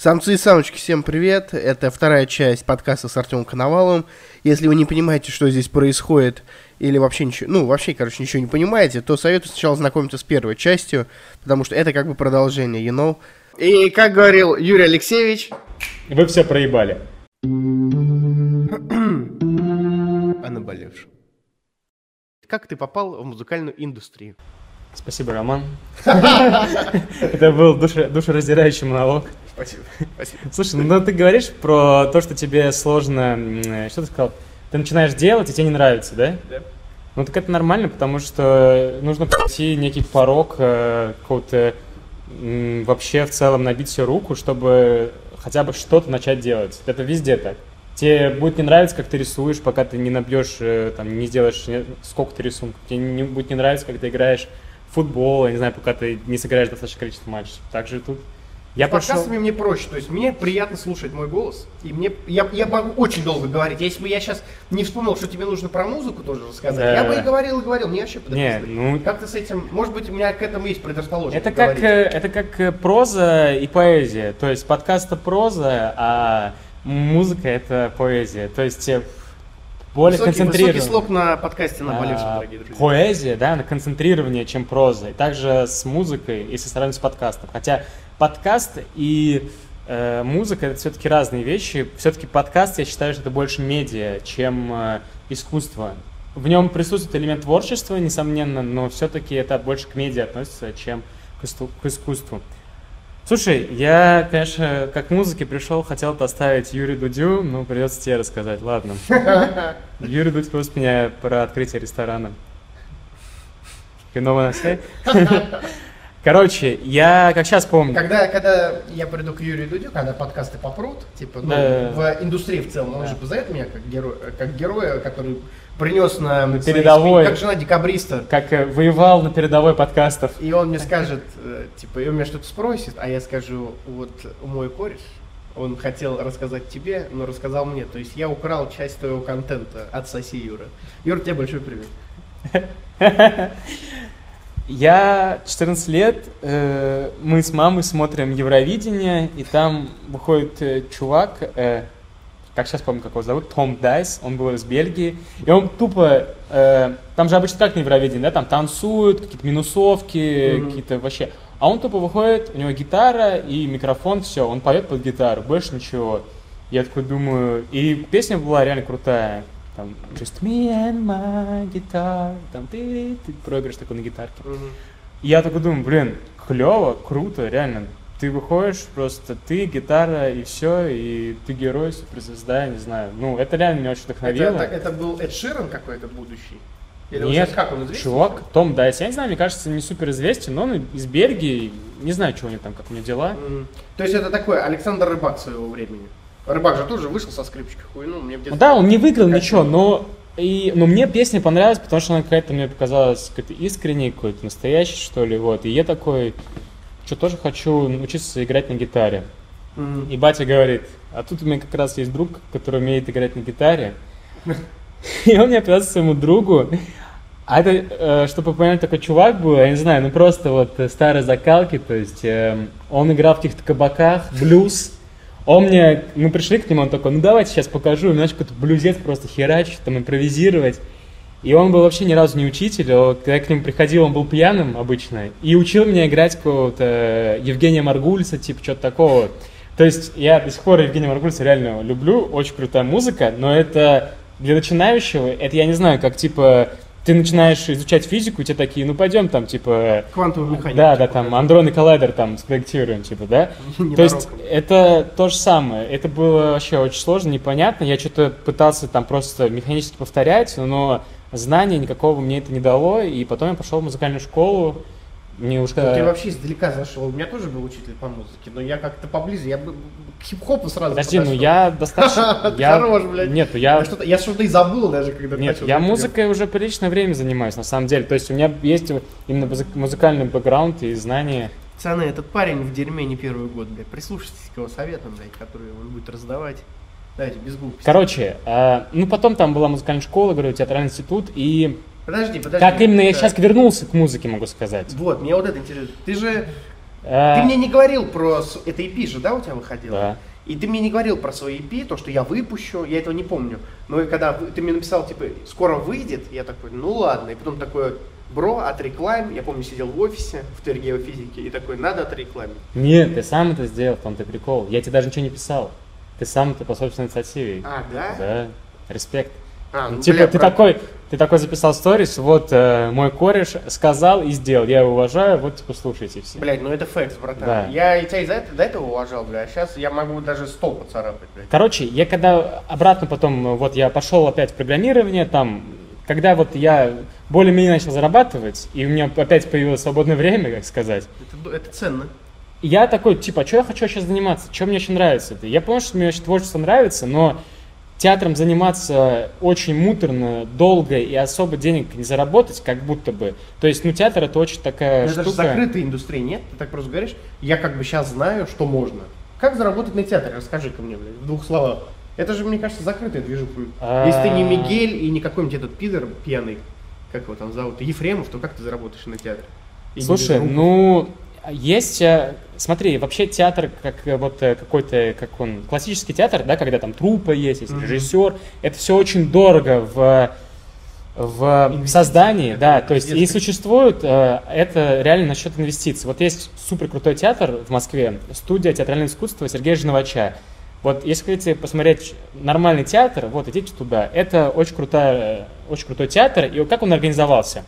Самцы и самочки, всем привет. Это вторая часть подкаста с Артемом Коноваловым. Если вы не понимаете, что здесь происходит, или вообще ничего, ну, вообще, короче, ничего не понимаете, то советую сначала знакомиться с первой частью, потому что это как бы продолжение, you know. И как говорил Юрий Алексеевич... Вы все проебали. О наболевшем. Как ты попал в музыкальную индустрию? Спасибо, Роман. Это был душераздирающий монолог. Спасибо. Спасибо. Слушай, ну ты говоришь про то, что тебе сложно... Что ты сказал? Ты начинаешь делать, и тебе не нравится, да? Да. Ну так это нормально, потому что нужно пройти некий порог э, какого-то вообще в целом набить себе руку, чтобы хотя бы что-то начать делать. Это везде так. Тебе будет не нравиться, как ты рисуешь, пока ты не набьешь, э, там, не сделаешь сколько ты рисунков. Тебе не будет не нравиться, как ты играешь футбол, я не знаю, пока ты не сыграешь достаточное количество матчей. Также тут я С пошел... подкастами мне проще, то есть мне приятно слушать мой голос, и мне я, я могу очень долго говорить. Если бы я сейчас не вспомнил, что тебе нужно про музыку тоже рассказать, да. я бы и говорил, и говорил, мне вообще Не, ну... Как ты с этим, может быть, у меня к этому есть предрасположенность. Это как, э, это как э, проза и поэзия, то есть подкаст это проза, а музыка это поэзия, то есть э, более высокий, концентрирован. Высокий слог на подкасте на а, дорогие друзья. Поэзия, да, на концентрированнее, чем проза. И также с музыкой, если сравнивать с подкастом. Хотя подкаст и э, музыка это все-таки разные вещи. Все-таки подкаст, я считаю, что это больше медиа, чем э, искусство. В нем присутствует элемент творчества, несомненно, но все-таки это больше к медиа относится, чем к искусству. Слушай, я, конечно, как к музыке пришел, хотел поставить Юрий Дудю, но придется тебе рассказать, ладно. Юрий Дудь просит меня про открытие ресторана. Хреново на Короче, я как сейчас помню. Когда, когда я приду к Юрию Дудю, когда подкасты попрут, типа, ну, да. в индустрии в целом, он да. же позовет меня как, герой, как героя, который принес на, на передовой, как жена декабриста. Как э, воевал на передовой подкастов. И он мне скажет, э, типа, и он меня что-то спросит, а я скажу, вот мой кореш, он хотел рассказать тебе, но рассказал мне. То есть я украл часть твоего контента от Соси Юра. Юр, тебе большой привет. Я 14 лет, э, мы с мамой смотрим Евровидение, и там выходит э, чувак, э, как сейчас помню, как его зовут, Том Дайс, он был из Бельгии, и он тупо, э, там же обычно как на Евровидении, да, там танцуют, какие-то минусовки, mm-hmm. какие-то вообще, а он тупо выходит, у него гитара и микрофон, все, он поет под гитару, больше ничего. Я такой думаю, и песня была реально крутая, там Just me and my guitar, там ты, ты проигрыш такой на гитарке. Mm-hmm. Я такой думаю, блин, клево, круто, реально, ты выходишь, просто ты, гитара и все, и ты герой, суперзвезда, я не знаю. Ну, это реально меня очень вдохновило. Это, это, это был Эд Ширен какой-то будущий? Или Нет, как он известен? чувак, Том Дайс, я не знаю, мне кажется, не супер известен, но он из Бельгии, не знаю, что у него там, как у него дела. Mm. То есть это такой Александр Рыбак своего времени? Рыбак же тоже вышел со скрипочкой хуй, ну, мне в Да, он не выиграл ничего, но и, но мне песня понравилась, потому что она какая-то мне показалась какой-то искренней, какой-то настоящей, что ли, вот. И я такой, что тоже хочу научиться играть на гитаре. Mm-hmm. И батя говорит, а тут у меня как раз есть друг, который умеет играть на гитаре. И он мне привез своему другу. А это, э, чтобы понять, такой чувак был, я не знаю, ну просто вот э, старые закалки, то есть э, он играл в каких-то кабаках, блюз. Он мне, мы пришли к нему, он такой, ну давайте сейчас покажу, и начал какой-то блюзец просто херачить, там импровизировать. И он был вообще ни разу не учитель, когда я к нему приходил, он был пьяным обычно, и учил меня играть какого-то Евгения Маргульца, типа что-то такого. То есть я до сих пор Евгения Маргульца реально люблю, очень крутая музыка, но это для начинающего, это я не знаю, как типа ты начинаешь изучать физику, и тебе такие, ну пойдем там, типа... Квантовую механику. Да, да, там, андронный коллайдер там спроектируем, типа, да? То есть это то же самое. Это было вообще очень сложно, непонятно. Я что-то пытался там просто механически повторять, но знания никакого мне это не дало, и потом я пошел в музыкальную школу, мне уж ты вообще издалека зашел. У меня тоже был учитель по музыке, но я как-то поближе, я бы к хип-хопу сразу Подожди, подошел. ну я достаточно... я... Хорош, блядь. Нет, я... Я что-то, я что-то и забыл даже, когда Нет, я музыкой уже приличное время занимаюсь, на самом деле. То есть у меня есть именно музыкальный бэкграунд и знания. Пацаны, этот парень в дерьме не первый год, блядь. Прислушайтесь к его советам, блядь, которые он будет раздавать. Давайте, без глупости. Короче, э, ну потом там была музыкальная школа, говорю, театральный институт, и Подожди, подожди. Как именно я сейчас вернулся к музыке, могу сказать. Вот, мне вот это интересно. Ты же А, Ты мне не говорил про... Это EP же, да, у тебя выходило? Да. И ты мне не говорил про свои EP, то, что я выпущу, я этого не помню. Но когда ты мне написал, типа, скоро выйдет, я такой, ну ладно. И потом такой, бро, отреклайм. Я помню, сидел в офисе в геофизике и такой, надо отрекламить. Нет, ты сам это сделал, в том-то прикол. Я тебе даже ничего не писал. Ты сам это по собственной инициативе. А, да? Да, респект. А, ну, типа, бля, ты про- такой, ты такой записал сторис, вот э, мой кореш сказал и сделал. Я его уважаю, вот типа слушайте все. Блядь, ну это фэкс, братан. Да. Я и тебя из-за этого, до этого уважал, бля, а сейчас я могу даже стол поцарапать, блядь. Короче, я когда обратно потом, вот я пошел опять в программирование, там, когда вот я более-менее начал зарабатывать, и у меня опять появилось свободное время, как сказать, Это, это ценно. Я такой, типа, а что я хочу сейчас заниматься? Что мне очень нравится? это? Я понял, что мне очень творчество нравится, но театром заниматься очень муторно, долго и особо денег не заработать, как будто бы. То есть, ну, театр это очень такая это же штука. закрытая индустрия, нет? Ты так просто говоришь, я как бы сейчас знаю, что можно. Как заработать на театре? Расскажи-ка мне, блядь, в двух словах. Это же, мне кажется, закрытая движуха. А. Если ты не Мигель и не какой-нибудь этот пидор пьяный, как его там зовут, Ефремов, то как ты заработаешь на театре? И Слушай, ну, есть, э, смотри, вообще театр, как э, вот э, какой-то, как он, классический театр, да, когда там трупа есть, есть Мгм. режиссер, это все очень дорого в в Инвестиции. создании, Это да, то есть и существует э, это реально насчет инвестиций. Вот есть супер крутой театр в Москве, студия театрального искусства Сергея Жиновача. Вот если хотите посмотреть нормальный театр, вот идите туда. Это очень крутая, очень крутой театр. И как он организовался?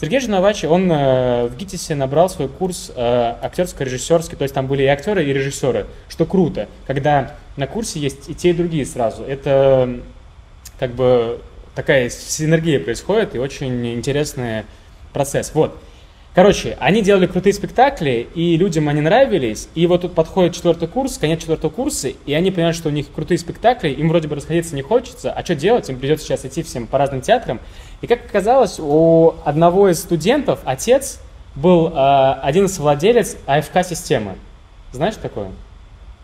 Сергей Жиновач, он э, в ГИТИСе набрал свой курс э, актерско-режиссерский, то есть там были и актеры, и режиссеры, что круто, когда на курсе есть и те, и другие сразу. Это как бы такая синергия происходит и очень интересный процесс. Вот. Короче, они делали крутые спектакли, и людям они нравились. И вот тут подходит четвертый курс, конец четвертого курса, и они понимают, что у них крутые спектакли, им вроде бы расходиться не хочется, а что делать? Им придется сейчас идти всем по разным театрам. И как оказалось, у одного из студентов отец был э, один из владелец АФК-системы. Знаешь такое?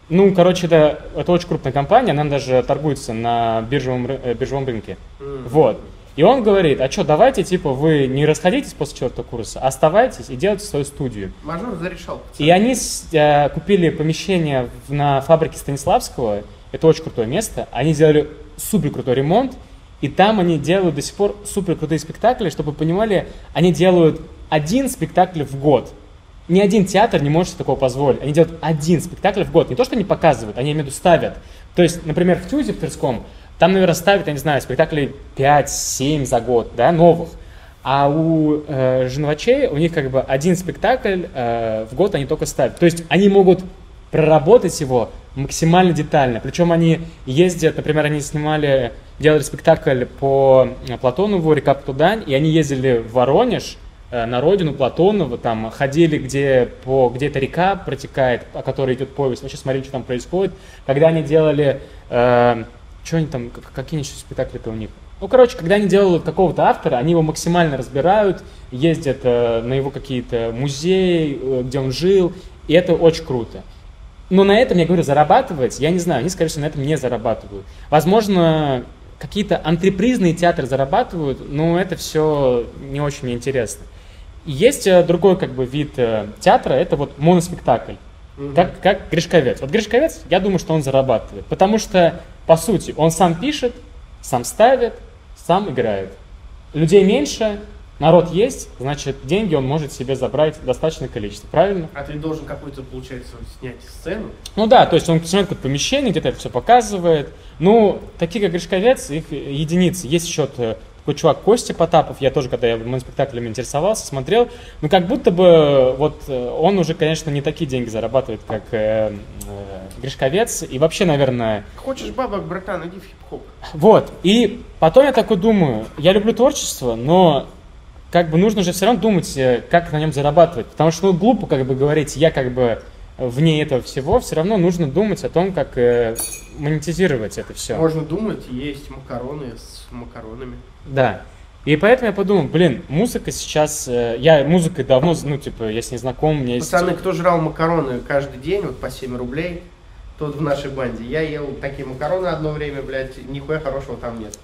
Ну, короче, это, это очень крупная компания, она даже торгуется на биржевом, э, биржевом рынке. Мгм. Вот. И он говорит, а что, давайте, типа, вы не расходитесь после четвертого курса, оставайтесь и делайте свою студию. Мажор зарешал. И они э, купили помещение в- на фабрике Станиславского, это очень крутое место, они сделали супер крутой ремонт, и там они делают до сих пор супер крутые спектакли, чтобы вы понимали, они делают один спектакль в год. Ни один театр не может такого позволить. Они делают один спектакль в год. Не то, что они показывают, они, виду, ставят. То есть, например, в Тюзе, в Тверском, там, наверное, ставят, я не знаю, спектаклей 5-7 за год, да, новых. А у э, Женовачей у них как бы один спектакль э, в год они только ставят. То есть они могут проработать его максимально детально. Причем они ездят, например, они снимали, делали спектакль по э, Платонову «Река Птудань», и они ездили в Воронеж, э, на родину Платонова, там ходили, где, по, где эта река протекает, по которой идет повесть, вообще смотрели, что там происходит. Когда они делали, э, что они там, как- какие еще спектакли-то у них? Ну, короче, когда они делают какого-то автора, они его максимально разбирают, ездят э, на его какие-то музеи, э, где он жил, и это очень круто. Но на этом, я говорю, зарабатывать, я не знаю, они, скорее всего, на этом не зарабатывают. Возможно, какие-то антрепризные театры зарабатывают, но это все не очень интересно. Есть э, другой как бы вид э, театра, это вот моноспектакль. Мгм. Как, как Гришковец. Вот Гришковец, я думаю, что он зарабатывает. Потому что, по сути, он сам пишет, сам ставит, сам играет. Людей меньше, народ есть, значит, деньги он может себе забрать достаточное количество. Правильно? А ты должен какую-то, получается, снять сцену. Ну да, то есть он снимает какое-то помещение, где-то это все показывает. Ну, такие как Гришковец, их единицы. Есть еще т- такой чувак Костя Потапов, я тоже, когда я моноспектаклями интересовался, смотрел, ну как будто бы вот э, он уже, конечно, не такие деньги зарабатывает, как э, э, Гришковец. И вообще, наверное, Хочешь бабок, братан, иди в хип-хоп. вот. И потом я такой думаю, я люблю творчество, но как бы нужно же все равно думать, э, как на нем зарабатывать. Потому что ну, глупо как бы говорить, я как бы вне этого всего, все равно нужно думать о том, как э, монетизировать это все. Можно думать, есть макароны с макаронами. Да. И поэтому я подумал, блин, музыка сейчас, э, я музыкой давно, ну, типа, я с ней знаком, у меня есть... Пацаны, кто жрал макароны каждый день, вот по 7 рублей, тот в нашей банде. Я ел такие макароны одно время, блядь, нихуя хорошего там нет.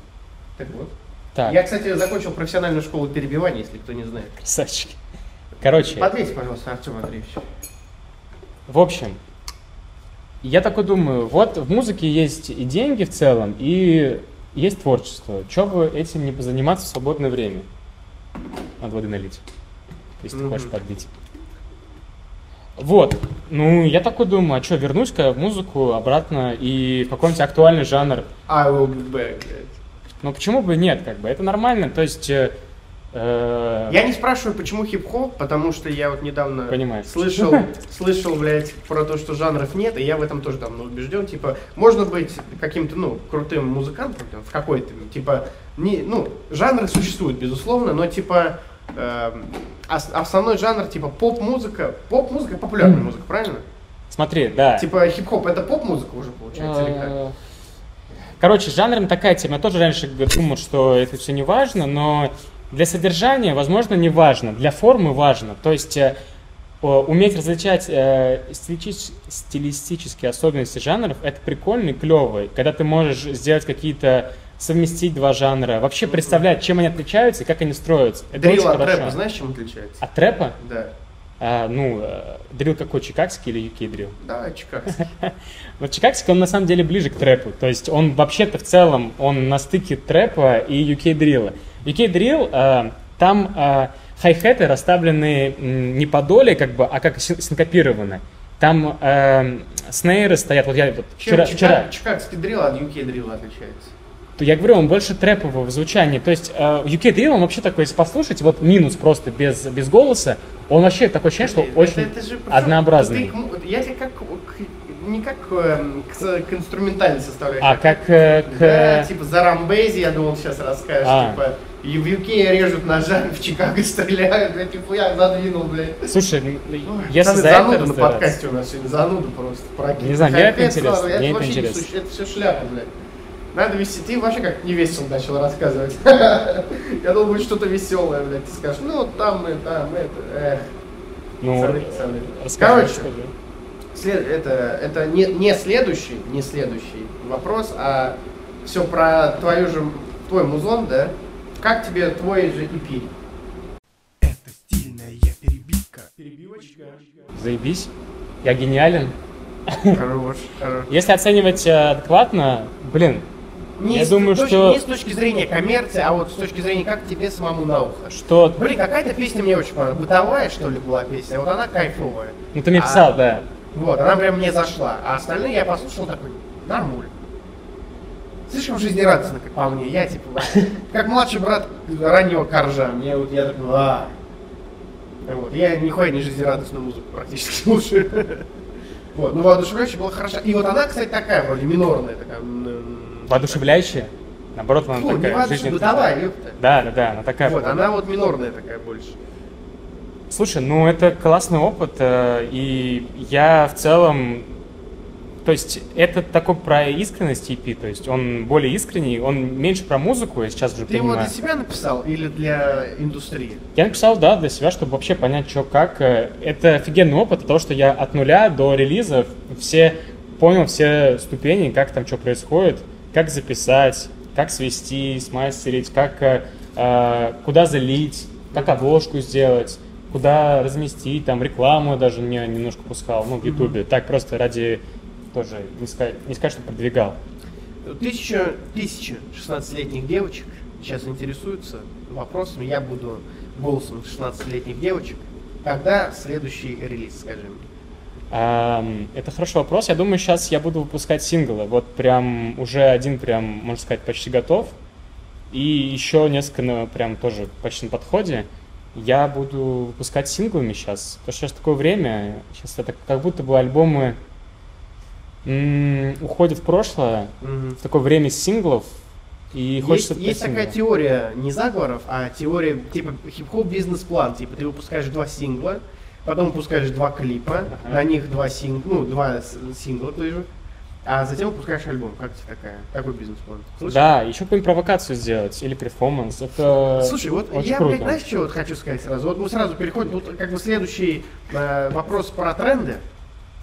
Так вот. Так, Я, кстати, закончил профессиональную школу перебивания, если кто не знает. красавчики. Короче, Подлейте, пожалуйста, Артем Андреевич. В общем, я такой думаю, вот в музыке есть и деньги в целом, и есть творчество. Чего бы этим не заниматься в свободное время? Надо воды налить, если ты хочешь подбить. Вот, ну, я такой думаю, а что, вернусь-ка в музыку обратно и в какой-нибудь актуальный жанр. I will be back, блядь. Ну, почему бы нет, как бы, это нормально, то есть... Э, я не спрашиваю, почему хип-хоп, потому что я вот недавно Понимаешь. слышал, слышал, блядь, про то, что жанров нет, и я в этом тоже давно убежден. Типа, можно быть каким-то, ну, крутым музыкантом там, в какой-то, типа, не, ну, жанры существуют, безусловно, но, типа, э, основной жанр, типа, поп-музыка, поп-музыка, популярная музыка, правильно? Смотри, да. Типа, хип-хоп это поп-музыка уже, получается, или как? Э, короче, жанром такая тема. Я тоже раньше думал, что это все не важно, но для содержания, возможно, не важно, для формы важно. То есть э, уметь различать э, стилистические особенности жанров, это прикольно и клево. Когда ты можешь сделать какие-то совместить два жанра, вообще представлять, чем они отличаются и как они строятся. Это Дрил от хорошо. трэпа знаешь, чем отличается? От трэпа? Да. А, ну, э, дрил какой, чикагский или UK дрил? Да, чикагский. Вот чикагский, он на самом деле ближе к трэпу. То есть он вообще-то в целом, он на стыке трэпа и UK дрила. UK дрил, э, там э, хай-хеты расставлены не по доле, как бы, а как синкопированы. Там э, снейры стоят, вот я вот вчера... вчера... Чикагский дрил от UK дрила отличается? То я говорю, он больше трэпового в звучании. То есть э, UK Drill, он вообще такой, если послушать, вот минус просто без, без голоса, он вообще такое ощущение, что это, очень это же, однообразный. Ты, я тебе как не как э, к, к инструментальной составляющей. А как э, к... Да, типа за рамбейзи, я думал, сейчас расскажешь. А. Типа, и в UK режут ножами, в Чикаго стреляют, блядь, типа я задвинул, блядь. Слушай, ну, если за это на подкасте у нас сегодня, зануда просто. Прокинь. Не знаю, мне это интересно, мне это интересно. Это все шляпа, блядь. Надо вести. Ты вообще как не весело начал рассказывать. Я думал, будет что-то веселое, блядь. Ты скажешь, ну там мы, там это, эх. Ну, Короче, след, это, это не, не следующий, не следующий вопрос, а все про твою же, твой музон, да? Как тебе твой же EP? Это стильная перебивка. Перебивочка. Заебись. Я гениален. Хорош, хорош. Если оценивать э, адекватно, блин, не я с, думаю, точки, что... Не с точки зрения коммерции, а вот с точки зрения, как тебе самому на ухо. Что? Блин, какая-то песня мне очень понравилась. Бытовая, что ли, была песня. Вот она кайфовая. Ну, ты мне писал, а, да. Вот, она прям мне зашла. А остальные я послушал такой, нормуль. Слишком жизнерадостно, как по мне. Я, типа, как младший брат раннего коржа. Мне вот, я такой, а. Вот, я нихуя не жизнерадостную музыку практически слушаю. Вот, ну воодушевляюще было хорошо. И вот она, кстати, такая, вроде минорная, такая, Воодушевляющая? Наоборот, она Фу, такая жизненная. бытовая, ёпта. Да, да, да, она такая. Вот, она вот минорная такая больше. Слушай, ну это классный опыт, э, и я в целом, то есть это такой про искренность EP, то есть он более искренний, он меньше про музыку, я сейчас уже Ты понимаю. его для себя написал или для индустрии? Я написал, да, для себя, чтобы вообще понять, что как. Э, это офигенный опыт, того, что я от нуля до релиза все понял все ступени, как там что происходит, как записать, как свести, смастерить, как, э, э, куда залить, как обложку сделать, куда разместить, там рекламу даже мне немножко пускал, ну, в Ютубе. Mm-hmm. Так просто ради тоже, не сказать, не сказать, что продвигал. Тысяча, тысяча 16-летних девочек сейчас интересуются вопросом, я буду голосом 16-летних девочек. Когда следующий релиз, скажи мне? Это хороший вопрос. Я думаю, сейчас я буду выпускать синглы. Вот прям уже один прям, можно сказать, почти готов. И еще несколько прям тоже почти на подходе. Я буду выпускать синглами сейчас. Потому что сейчас такое время. Сейчас это как будто бы альбомы м- уходят в прошлое. Mm-hmm. В такое время синглов. И хочется есть, есть такая теория не заговоров, а теория типа хип-хоп бизнес-план. Типа ты выпускаешь два сингла, потом выпускаешь два клипа, ага. на них два, синг... ну, два сингла тоже, а затем выпускаешь альбом. Как тебе такая, такой бизнес-план? Да, еще какую-нибудь провокацию сделать или перформанс. Это Слушай, вот очень я, круто. блядь, знаешь, что вот хочу сказать сразу? Вот мы сразу переходим, вот как бы следующий э, вопрос про тренды.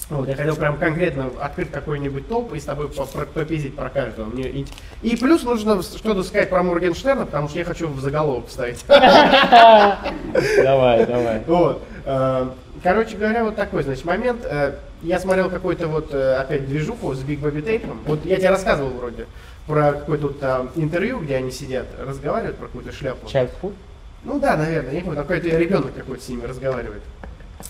Вот, я хотел прям конкретно открыть какой-нибудь топ и с тобой попиздить про каждого. Мне... И плюс нужно что-то сказать про Моргенштерна, потому что я хочу в заголовок вставить. Давай, давай. Вот. Э, короче говоря, вот такой, значит, момент. Э, Я смотрел какой-то вот, э, опять, движуху с Биг Бэби Тейпом. Вот я тебе рассказывал вроде про какое-то там интервью, где они сидят, разговаривают про какую-то шляпу. Childhood? Ну да, наверное, я помню, какой-то ребенок какой-то с ними разговаривает.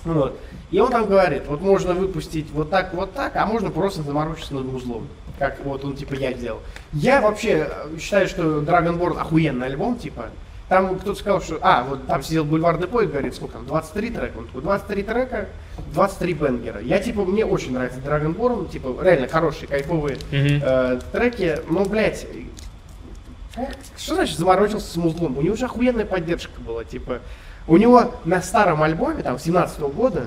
Вот. И он там говорит, вот можно выпустить вот так, вот так, а можно просто заморочиться над узлом. Как вот он типа я делал. Я вообще считаю, что Dragonborn охуенный альбом, типа. Там кто-то сказал, что... А, вот там сидел бульварный поезд, говорит, сколько там, 23 трека. Он такой, 23 трека, 23 бенгера. Я, типа, мне очень нравится Dragonborn, типа, реально хорошие, кайфовые Мгм. э, треки. Но, блядь, э, что значит заморочился с музлом? У него же охуенная поддержка была, типа. У него на старом альбоме, там, 17 года,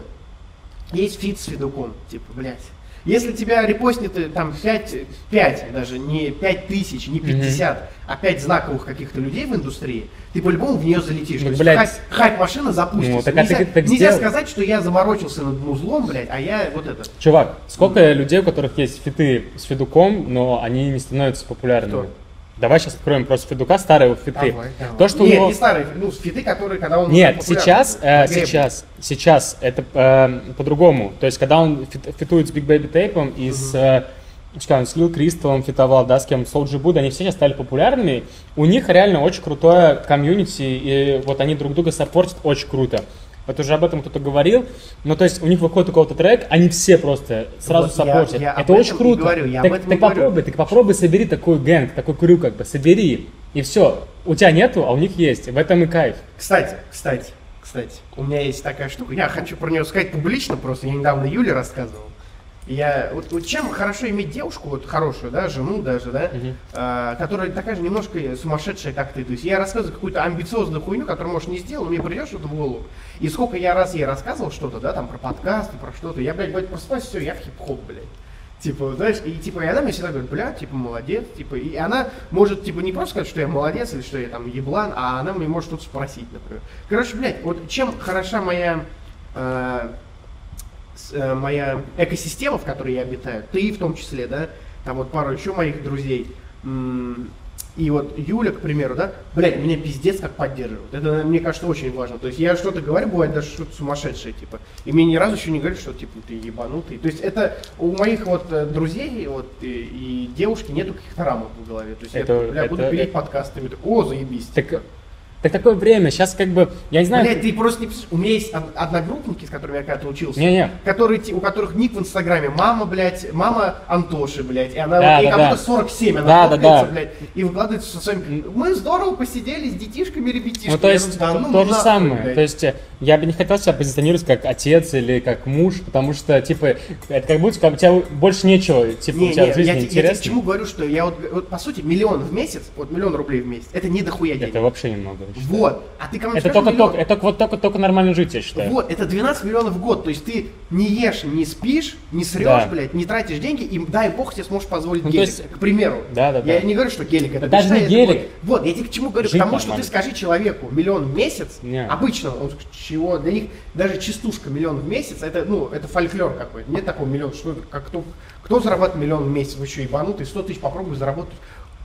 есть feat с Федуком, типа, блядь. Если тебя репостнет э, там 5, 5 даже, не 5 тысяч, не 50, а 5 знаковых каких-то людей в индустрии, ты по-любому в нее залетишь. Ну, То есть блядь. хайп- хайп-машина запустится. Ну, так а нельзя ты так нельзя сделал. сказать, что я заморочился над музлом, блядь, а я вот это. Чувак, сколько людей, у которых есть фиты с Федуком, но они не становятся популярными? Кто? Давай сейчас откроем просто Федука, старые фиты. Давай, давай. То, что у Нет, него... не старые, ну, фиты, которые, когда он Нет, сейчас, э, сейчас, сейчас это э, по-другому. То есть, когда он фит- фитует с Big Baby Tape и с, э, он с Lil Кристаллом фитовал, да, с кем, с Boy, они все сейчас стали популярными. У них реально очень крутое комьюнити, и вот они друг друга саппортят очень круто. Вот уже об этом кто-то говорил. Ну, то есть, у них выходит у кого-то трек, они все просто сразу Вот я- саппортят. я об это очень круто. говорю, я так об этом так говорю. попробуй, так попробуй собери такой gang, такой crew, как бы, собери. И все. У тебя нету, а у них есть. В этом и кайф. Кстати, кстати, кстати, у меня есть такая штука, я хочу про нее сказать публично просто, я недавно Юле рассказывал. Я, вот, вот чем хорошо иметь девушку, вот хорошую, да, жену даже, да, Мгм. а, которая такая же немножко сумасшедшая, как ты. То есть я рассказываю какую-то амбициозную хуйню, которую, может, не сделал, но мне придет что-то в голову. И сколько я раз ей рассказывал что-то, да, там, про подкасты, про что-то, я, блядь, блядь, просыпаюсь, все, я в хип-хоп, блядь. Типа, знаешь, и типа, и она мне всегда говорит, бля, типа, молодец, типа, и она может, типа, не просто сказать, что я молодец или что я там еблан, а она мне может что-то спросить, например. Короче, блядь, вот чем хороша моя, э, моя экосистема, в которой я обитаю, ты в том числе, да, там вот пару еще моих друзей, и вот Юля, к примеру, да, блядь, меня пиздец как поддерживают. Это, мне кажется, очень важно. То есть я что-то говорю, бывает даже что-то сумасшедшее, типа. И мне ни разу еще не говорят, что, типа, ты ебанутый. То есть это у моих вот э, друзей вот, и, и девушки нету каких-то рамок в голове. То есть Это- я бля, буду это- пилить подкастами. О, заебись. Так, типа. Так такое время. Сейчас как бы, я не знаю... Блядь, ты просто не у меня есть од- одногруппники, с которыми я когда-то учился, Не-не. которые, у которых ник в инстаграме мама, блядь, мама Антоши, блядь, и она, Да, ей да, кому-то да. 47, она Да, да, да. блядь, и выкладывает со своими, мы здорово посидели с детишками, ребятишками. Ну, то Я есть, думаю, да то, ну то же нахуй, самое. блядь. То есть, э, я бы не хотел себя позиционировать как отец или как муж, потому что, типа, это как будто как у тебя больше нечего, типа, Не, у тебя не, в жизни я, я к интересно. чему говорю, что я вот, вот, по сути, миллион в месяц, вот миллион рублей в месяц, это не дохуя денег. Это вообще немного. Я считаю. Вот, а ты кому Это только, только, это вот только, только нормально жить, я считаю. Вот, это 12 миллионов в год. То есть ты не ешь, не спишь, не срешь, Да. блядь, не тратишь деньги, и дай бог тебе сможешь позволить Ну, гелик, есть- к примеру. Да, да, Я да. не говорю, что гелик это Да даже не я такой- гелик. Вот, я тебе к чему говорю? Жить Потому что ты нормально. скажи человеку миллион в месяц, Не. обычно, он чего, для них даже частушка миллион в месяц, это, ну, это фольклор какой-то. Нет такого миллиона, что это, как кто, кто зарабатывает миллион в месяц, вы еще ебанутый, 100 тысяч попробуй заработать.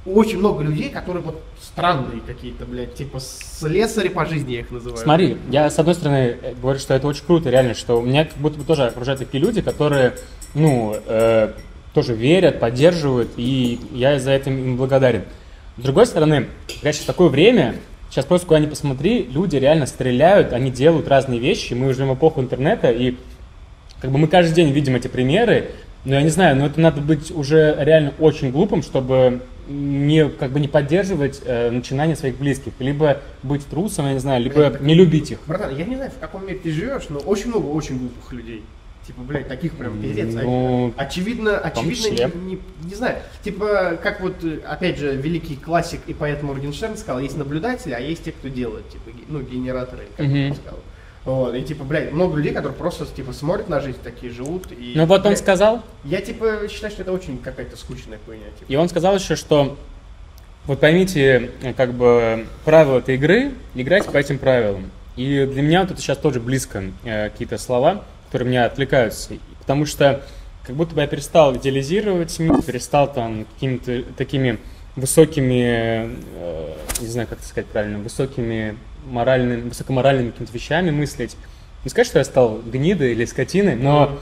Очень много людей, которые вот странные какие-то, блядь, типа слесари по жизни я их называю. Смотри, я с одной стороны э, говорю, что это очень круто, реально, что у меня как будто бы тоже окружают такие люди, которые, ну, э, тоже верят, поддерживают, и я за это им благодарен. С другой стороны, когда сейчас такое время, сейчас просто куда ни посмотри, люди реально стреляют, они делают разные вещи, мы живем в эпоху интернета, и как бы мы каждый день видим эти примеры, но я не знаю, но это надо быть уже реально очень глупым, чтобы не, как бы не поддерживать э, начинания своих близких, либо быть трусом, я не знаю, либо Блин, не любить их. Братан, я не знаю, в каком мире ты живешь, но очень много очень глупых людей. Типа, блядь, таких прям пиздец. а- Ну, очевидно, очевидно, не, не- не знаю. Типа, как вот, э, опять же, великий классик и поэт Моргенштерн сказал, есть наблюдатели, а есть те, кто делает, типа, ну, генераторы, как Мгм. он сказал. Вот, и типа, блядь, много людей, которые просто, типа, смотрят на жизнь, такие живут. И, ну вот он блядь, сказал, Я, типа, считаю, что это очень какая-то скучная хуйня. Типа. и он сказал еще, что вот поймите, как бы правила этой игры, играйте по этим правилам. И для меня вот это сейчас тоже близко э, какие-то слова, которые меня отвлекаются, потому что как будто бы я перестал идеализировать мир, перестал там какими-то такими высокими, э, не знаю, как это сказать правильно, высокими моральными, высокоморальными какими-то вещами мыслить. не сказать, что я стал гнидой или скотиной, но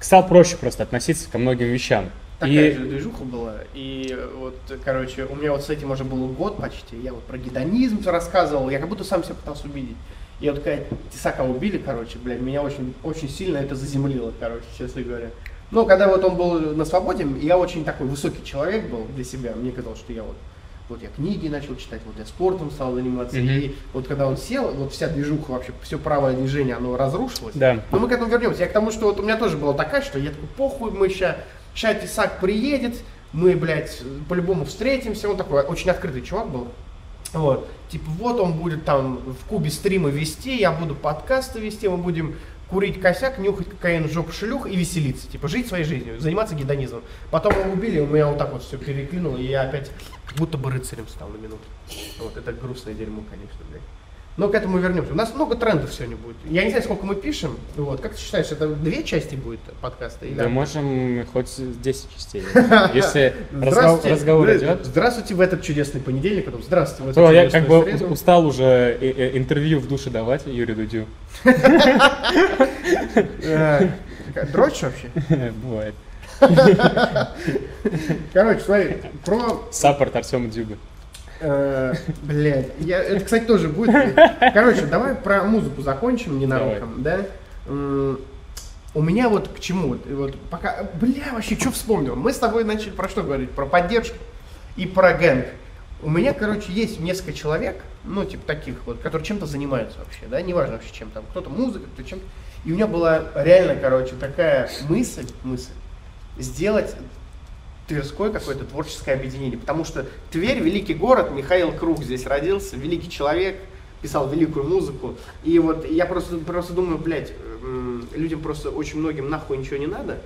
стал проще просто относиться ко многим вещам. Такая И же движуха была. И вот, короче, у меня вот с этим уже был год почти. Я вот про гедонизм рассказывал. Я как будто сам себя пытался убедить. И вот когда Тесака убили, короче, блядь, меня очень, очень сильно это заземлило, короче, честно говоря. Но когда вот он был на свободе, я очень такой высокий человек был для себя. Мне казалось, что я вот вот я книги начал читать, вот я спортом стал заниматься. Мгм. И вот когда он сел, вот вся движуха вообще, все правое движение, оно разрушилось. Да. Но мы к этому вернемся. Я к тому, что вот у меня тоже была такая, что я такой, похуй, мы ща, ща Тесак приедет, мы, блядь, по-любому встретимся. Он такой очень открытый чувак был. Вот. Типа, вот он будет там в Кубе стримы вести, я буду подкасты вести, мы будем курить косяк, нюхать кокаин, в жопу шлюх и веселиться. Типа, жить своей жизнью, заниматься гедонизмом. Потом его убили, у меня вот так вот все переклинуло, и я опять будто бы рыцарем стал на минуту. Вот, это грустное дерьмо, конечно, блядь. Но к этому вернемся. У нас много трендов сегодня будет. Я не знаю, сколько мы пишем. Вот. Как ты считаешь, это две части будет подкаста? Или Да можем хоть 10 частей. Если разговор идет. Здравствуйте в этот чудесный понедельник, потом здравствуйте в эту То я как бы устал уже э, э, интервью в душе давать Юрию Дудю. Э, Дрочь вообще? Бывает. Короче, смотри, про... Саппорт Артема Дюга. Э, Блядь, я, это, кстати, тоже будет. Короче, давай про музыку закончим ненароком, да? У меня вот к чему, вот, вот пока, бля, вообще, что вспомнил? Мы с тобой начали про что говорить? Про поддержку и про гэнг. У меня, короче, есть несколько человек, ну, типа таких вот, которые чем-то занимаются вообще, да, неважно вообще чем там, кто-то музыка, кто чем И у меня была реально, короче, такая мысль, мысль, сделать Тверской какое-то творческое объединение, потому что Тверь великий город, Михаил Круг здесь родился, великий человек, писал великую музыку, и вот я просто, просто думаю, блядь, людям просто очень многим нахуй ничего не надо,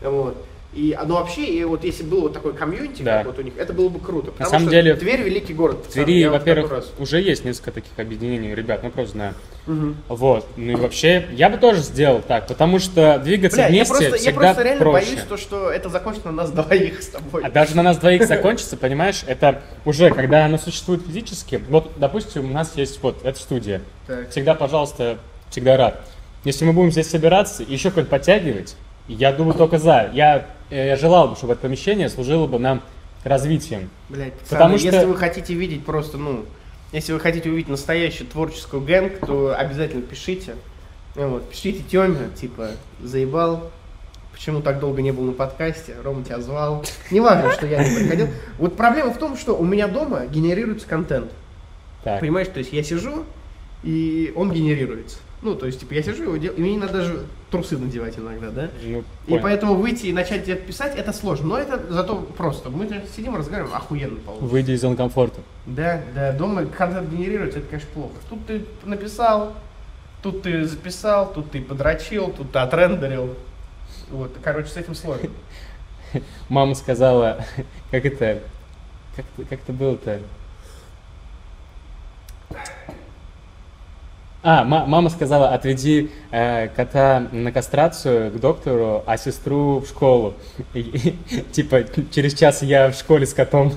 вот, и, а, ну вообще, и вот если был вот такой комьюнити, Да. как вот у них, это было бы круто. потому самом что деле, Тверь великий город. В Твери, я во-первых, уже есть несколько таких объединений, ребят, ну просто знаю. Мгм. Вот. Ну и вообще, я бы тоже сделал так, потому что двигаться Бля, я вместе просто, я всегда просто реально проще. боюсь, то, что это закончится на нас двоих с тобой. А даже на нас двоих закончится, понимаешь, это уже, когда оно существует физически, вот, допустим, у нас есть вот эта студия, Так. всегда, пожалуйста, всегда рад. Если мы будем здесь собираться и еще какой-нибудь подтягивать, я думаю только за. Я, я желал бы, чтобы это помещение служило бы нам развитием. Блять, пацаны, Потому что- если вы хотите видеть просто, ну, если вы хотите увидеть настоящую творческую гэнг, то обязательно пишите. Ну Вот, пишите Тёме, типа, заебал, почему так долго не был на подкасте, Рома тебя звал. Неважно, что я не приходил. Вот проблема в том, что у меня дома генерируется контент. Так. Понимаешь, то есть я сижу, и он генерируется. Ну, то есть, типа, я сижу, его и мне надо даже трусы надевать иногда, да? Ну, И понял. поэтому выйти и начать где-то писать, это сложно. Но это зато просто. Мы сидим, разговариваем, охуенно получится. Выйди из зоны комфорта. Да, да, дома контент генерируется, это, конечно, плохо. Тут ты написал, тут ты записал, тут ты подрочил, тут ты отрендерил. Вот, короче, с этим сложно. Мама сказала, как это, как, как это было-то? А, ма- мама сказала, отведи э, кота на кастрацию к доктору, а сестру в школу. И- и, типа, через час я в школе с котом.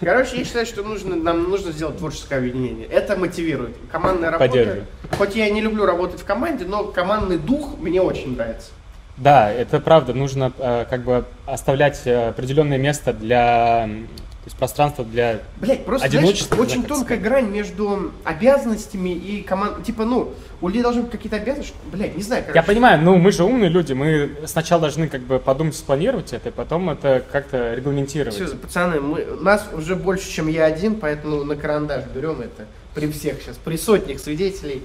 Короче, я считаю, что нужно, нам нужно сделать творческое объединение. Это мотивирует. Командная работа. Поддерживаю. Хоть я не люблю работать в команде, но командный дух мне очень нравится. Да, это правда, нужно э, как бы оставлять э, определенное место для, то есть пространство для... Блять, просто Одиночество, знаешь, очень тонкая грань между обязанностями и командой. Типа, ну, у людей должны быть какие-то обязанности. Блять, не знаю, короче. Я понимаю, ну мы же умные люди, мы сначала должны как бы подумать, спланировать это, и потом это как-то регламентировать. Все, пацаны, мы, нас уже больше, чем я один, поэтому на карандаш берем это при всех сейчас, при сотнях свидетелей.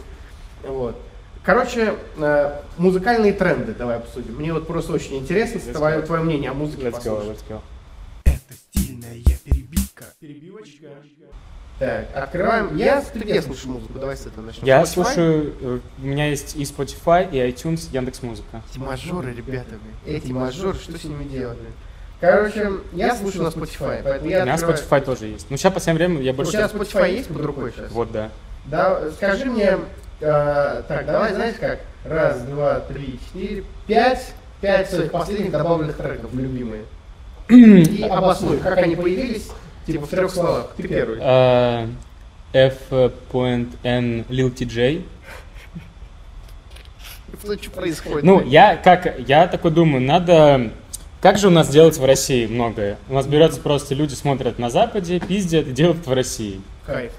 Вот. Короче, э, музыкальные тренды давай обсудим. Мне вот просто очень интересно твое, твое мнение о музыке Let's go, let's go. Стильная перебивка. Перебивочка. Так, открываем. Я ты где слушаю музыку? Давай с этого начнем. Я Spotify? слушаю, э, у меня есть и Spotify, и iTunes, Яндекс Музыка. Эти мажоры, ребята, блин. Эти мажоры, что с ними делать? Короче, я слушаю на Spotify, поэтому У я меня открываю- Spotify тоже есть. Ну сейчас по всем время я У больше... тебя Spotify есть под рукой сейчас? Вот, да. Да, скажи мне, э, так, давай, знаешь как? Раз, два, три, четыре, пять, пять своих последних добавленных треков, любимые. И обоснуй, как они появились, типа в трех словах. Ты первый. Э, F.N. Lil TJ. Что что происходит? Ну, я как, я такой думаю, надо... Как же у нас делать в России многое? У нас берется просто люди смотрят на Западе, пиздят и делают в России. Кайф.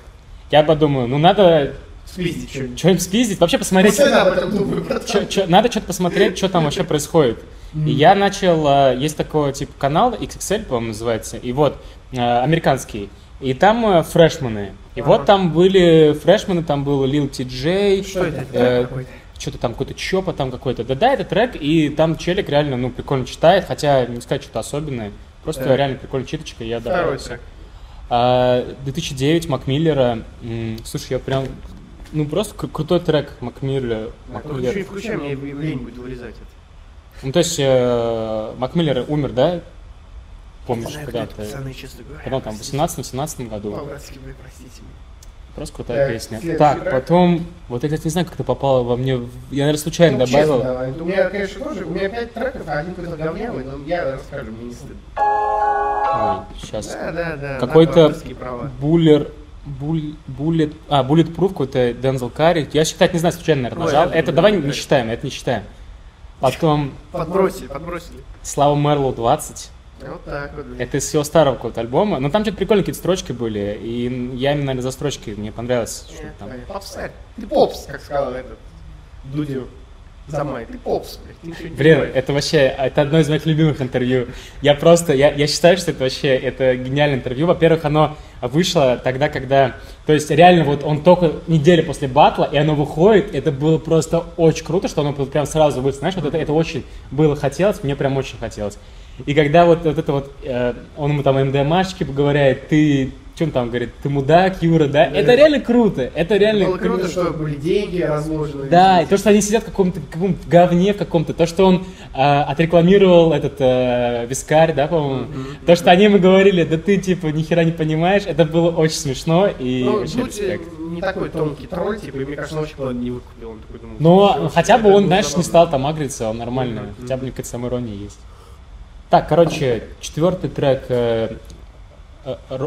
Я подумаю, ну надо Спиздить что-нибудь. что-нибудь спиздить, вообще посмотреть... Постоянно об этом думаю, братан. Чё- чё- надо что-то посмотреть, что там вообще происходит. И я начал, э, есть такой типа канал, XXL, по-моему, называется, и вот, э, американский. И там э, фрешмены. И Ага. вот там были фрешмены, там был Lil TJ, Что это? э, Трек какой-то? что-то там какой-то чопа там какой-то. Да-да, это трек, и там челик реально, ну, прикольно читает, хотя не сказать что-то особенное. Просто Да. реально прикольная читочка, я добавился. трек. А, 2009 Макмиллера. Слушай, я прям... Ну, просто кру- крутой трек Макмиллера. Макмиллер. Включай, включай, мне лень будет вырезать это. Ну, то есть э, Макмиллер умер, да? Помнишь, когда говоря. Когда там, в 18-17 году? По-братски, блин, простите меня. Просто крутая Так, песня. следующий Так, трек. потом... Вот я, кстати, не знаю, как это попало во мне... Я, наверное, случайно Ну, добавил. честно, давай. У меня, конечно, тоже, у меня пять треков, а один какой-то говнявый, но я расскажу, мне не стыдно. Ой, сейчас. Да, да, да. Какой-то. Буллер... Буль, буллет, а, Bulletproof какой-то Дензел Карри. Я считать не знаю, случайно, наверное, Ой, нажал. это Это давай не считаем, это не считаем. Потом Подбросили, подбросили. Слава Мерлоу 20. Вот так вот. Это из его старого какого-то альбома. Но там что-то прикольные какие-то строчки были. И я именно, наверное, за строчки мне понравилось, что Э, там. понятно. Попсарь. Ты попс, как сказал этот Дудю. Замай. Ты попс, блядь. Ты ничего не Блин, это вообще, это одно из моих любимых интервью. Я просто, я, я считаю, что это вообще, это гениальное интервью. Во-первых, оно вышло тогда, когда, то есть реально вот он только неделю после батла, и оно выходит, это было просто очень круто, что оно прям сразу вышло. Знаешь, вот это, это очень было хотелось, мне прям очень хотелось. И когда вот, вот это вот, э, он ему там МДМашечки говорит, ты, он там говорит, ты мудак, Юра, да? Это реально круто, это реально Было круто, что были деньги разложены. да, и то, что они сидят в каком-то каком говне в каком-то, то, что он э, отрекламировал этот э, вискарь, да, по-моему, то, что они ему говорили, да ты, типа, ни хера не понимаешь, это было очень смешно и Ну, вообще Дудь респект. не такой тонкий тролль, типа, и мне кажется, он очень куда не выкупил. Он такой думал, Но хотя бы он, знаешь, не стал там агриться, он нормально, Мгм. хотя бы какая-то самоирония есть. Так, короче, четвертый трек э,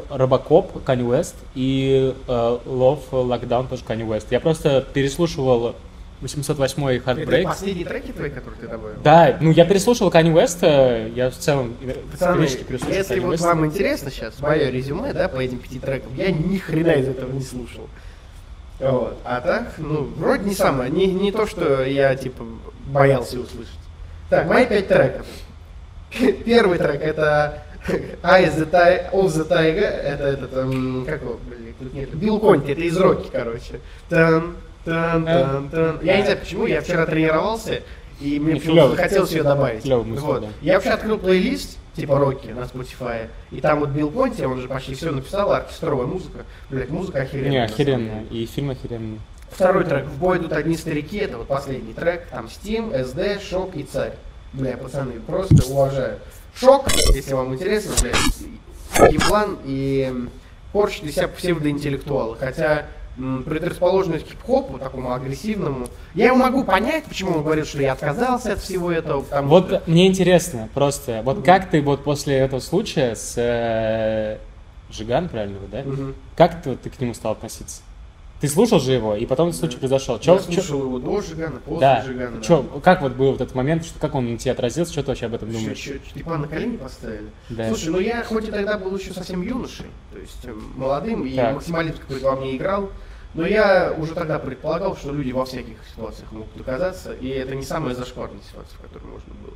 Робокоп, Kanye West и э, Love Lockdown тоже Kanye West. Я просто переслушивал 808 Это Heartbreak. последние треки твои, которые ты добавил? Да, ну я переслушивал Kanye West, э, я в целом э, Пацаны, если Kanye вот West. вам интересно сейчас мое резюме, да, по этим пяти трекам, я ни хрена из этого не слушал. Вот. А так, ну, вроде не самое, не, не то, что я, типа, боялся услышать. Так, мои пять треков. Первый трек это The Ti- of the Tiger, это этот, эм, как его, блин, Билл Конти, это из Рокки, короче. Тан, тан, тан, тан. Я не знаю почему, я вчера тренировался, и мне Не, почему-то захотелось ее добавить. Вот. Я вообще открыл плейлист, типа Рокки на Spotify, и там вот Билл Конти, он же почти все написал, оркестровая музыка. Блять, музыка охеренная. Не, деле. И фильм охеренный. Второй трек «В бой идут одни старики», это вот последний трек, там Steam, SD, Шок и Царь. Бля, пацаны, просто уважаю. Шок, если вам интересно, блядь, еблан и порчит из себя псевдоинтеллектуалы, хотя предрасположенность к хип-хопу, такому агрессивному, я его могу понять, почему он говорит, что я отказался от всего этого, Вот что... мне интересно просто, вот как ты вот после этого случая с э, Жиган, правильно, да? Мгм. Как ты, вот ты к нему стал относиться? Ты слушал же его, и потом случай произошел. Чё, я чё- слушал его до Жигана, после да. Жигана. да. Чё, как вот был вот этот момент, что, как он на тебя отразился, что ты вообще об этом Чё- думаешь? чё- Типа на колени поставили? Да. Слушай, ну я хоть и тогда был еще совсем юношей, то есть эм, молодым, и Так. максимализм какой-то во мне играл, но я уже тогда предполагал, что люди во всяких ситуациях могут оказаться, и это не самая зашкварная ситуация, в которой можно было.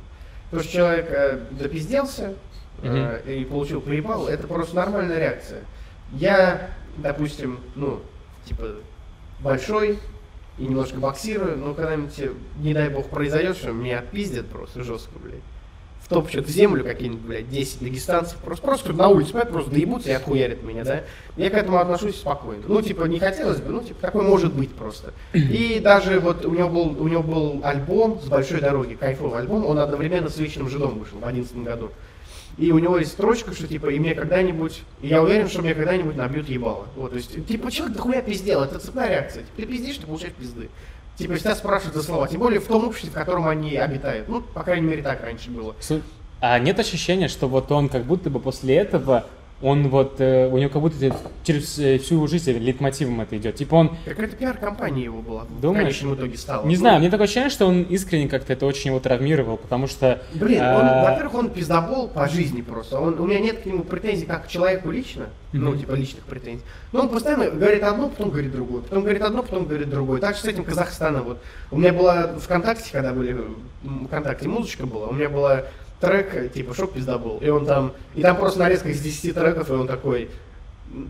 То, что человек э, допизделся э, и получил проебал, это просто нормальная реакция. Я, допустим, ну, типа, большой и немножко боксирую, но когда-нибудь, не дай бог, произойдет, что меня отпиздят просто жестко, блядь втопчут в землю какие-нибудь, блядь, 10 дагестанцев, просто, просто на улице, понимаете, просто доебутся и отхуярят меня, да? Я к этому отношусь спокойно. Ну, типа, не хотелось бы, ну, типа, такое может быть просто. И даже вот у него был, у него был альбом с большой дороги, кайфовый альбом, он одновременно с Вечным Жидом вышел в 2011 году. И у него есть строчка, что типа, и мне когда-нибудь, и я уверен, что мне когда-нибудь набьют ебало. Вот, то есть, типа, человек дохуя пиздел, это цепная реакция. Ты пиздишь, ты получаешь пизды. Типа, всегда спрашивают за слова, тем более в том обществе, в котором они обитают. Ну, по крайней мере, так раньше было. А нет ощущения, что вот он как будто бы после этого он вот, э, у него как будто через э, всю жизнь лейтмотивом это идет. Типа он, Какая-то пиар-компания его была. Думаешь? В конечном итоге стала. не знаю, мне такое ощущение, что он искренне как-то это очень его травмировал, потому что... Блин, он, а, во-первых, он пиздобол по жизни просто. Он, у меня нет к нему претензий как к человеку лично, ну, типа личных претензий. Но он постоянно говорит одно, потом говорит другое, потом говорит одно, потом говорит другое. Так же с этим Казахстаном. Вот. У меня была ВКонтакте, когда были ВКонтакте музычка была, у меня была трек, типа, шок пиздобол. И он там, и там просто нарезка из 10 треков, и он такой,